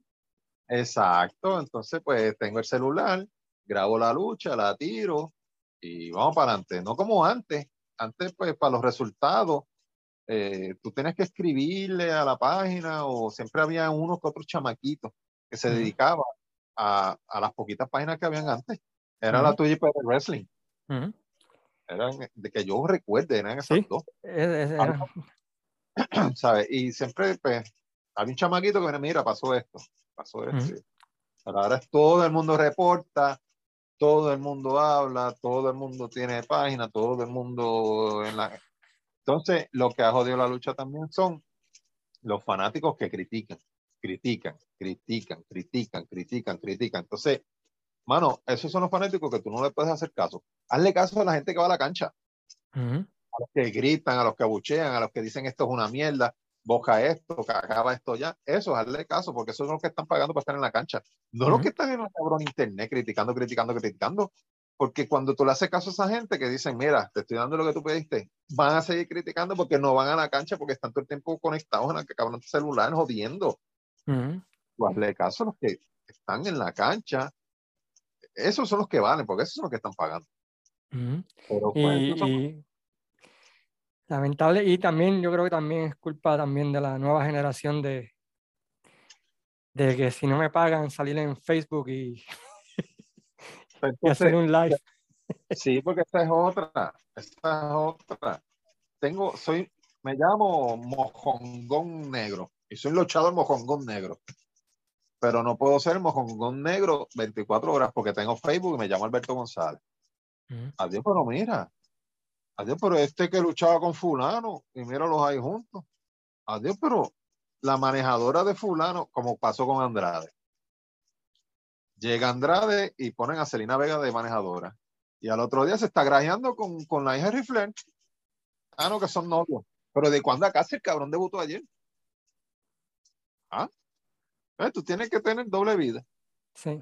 exacto. Entonces, pues tengo el celular, grabo la lucha, la tiro y vamos para adelante. No como antes. Antes, pues, para los resultados, eh, tú tienes que escribirle a la página o siempre había unos que otros chamaquitos que se Ujú. dedicaban a, a las poquitas páginas que habían antes. Era la tuya y para el wrestling. Ujú. Eran, de que yo recuerde, eran esas Sí. dos. Es- es- Algo. ¿sabes? Y siempre, pues, había un chamaquito que viene, mira, pasó esto, pasó esto. Ujú. Pero ahora todo el mundo reporta, todo el mundo habla, todo el mundo tiene página, todo el mundo en la... Entonces, lo que ha jodido la lucha también son los fanáticos que critican, critican, critican, critican, critican, critican. Entonces, mano, esos son los fanáticos que tú no le puedes hacer caso. Hazle caso a la gente que va a la cancha a los que gritan, a los que abuchean, a los que dicen esto es una mierda, boca esto, que acaba esto ya. Eso, hazle caso, porque esos son los que están pagando para estar en la cancha. No los que están en la cabrón internet criticando, criticando, criticando. Porque cuando tú le haces caso a esa gente que dicen, mira, te estoy dando lo que tú pediste, van a seguir criticando porque no van a la cancha porque están todo el tiempo conectados en el cabrón celular jodiendo. Ujú. Tú hazle caso a los que están en la cancha. Esos son los que valen, porque esos son los que están pagando. Pero pues, Y, esos son- y lamentable, y también yo creo que también es culpa también de la nueva generación de, de que si no me pagan salir en Facebook y, y hacer un live. Sí, porque esta es otra, esta es otra. Tengo, soy, me llamo Mojongón Negro y soy luchador Mojongón Negro. Pero no puedo ser mojón negro 24 horas porque tengo Facebook y me llamo Alberto González. Adiós, pero mira. Adiós, pero este que luchaba con fulano y míralos ahí juntos. Adiós, pero la manejadora de fulano, como pasó con Andrade. Llega Andrade y ponen a Celina Vega de manejadora. Y al otro día se está grajeando con, con la hija de Rifler. Ah, no, que son novios. Pero ¿de cuándo acá el cabrón debutó ayer? ¿Ah? Eh, tú tienes que tener doble vida. Sí.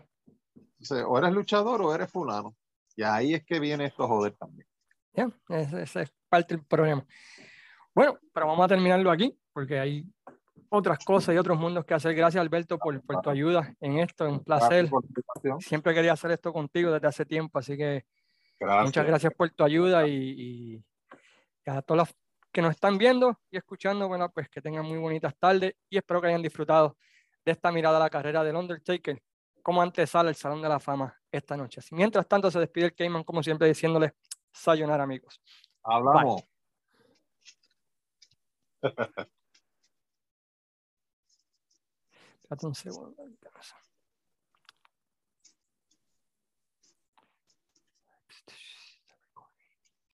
o eres luchador o eres fulano. Y ahí es que viene esto a joder también. Ya, ese, es parte del problema. Bueno, pero vamos a terminarlo aquí, porque hay otras cosas y otros mundos que hacer. Gracias, Alberto, por, por tu ayuda en esto. Es un placer. Siempre quería hacer esto contigo desde hace tiempo, así que muchas gracias por tu ayuda y, y a todos los que nos están viendo y escuchando, bueno, pues que tengan muy bonitas tardes y espero que hayan disfrutado de esta mirada a la carrera del Undertaker como antesala el Salón de la Fama esta noche. Mientras tanto, se despide el Cayman, como siempre, diciéndole sayonara, amigos. Hablamos. Espérate un segundo.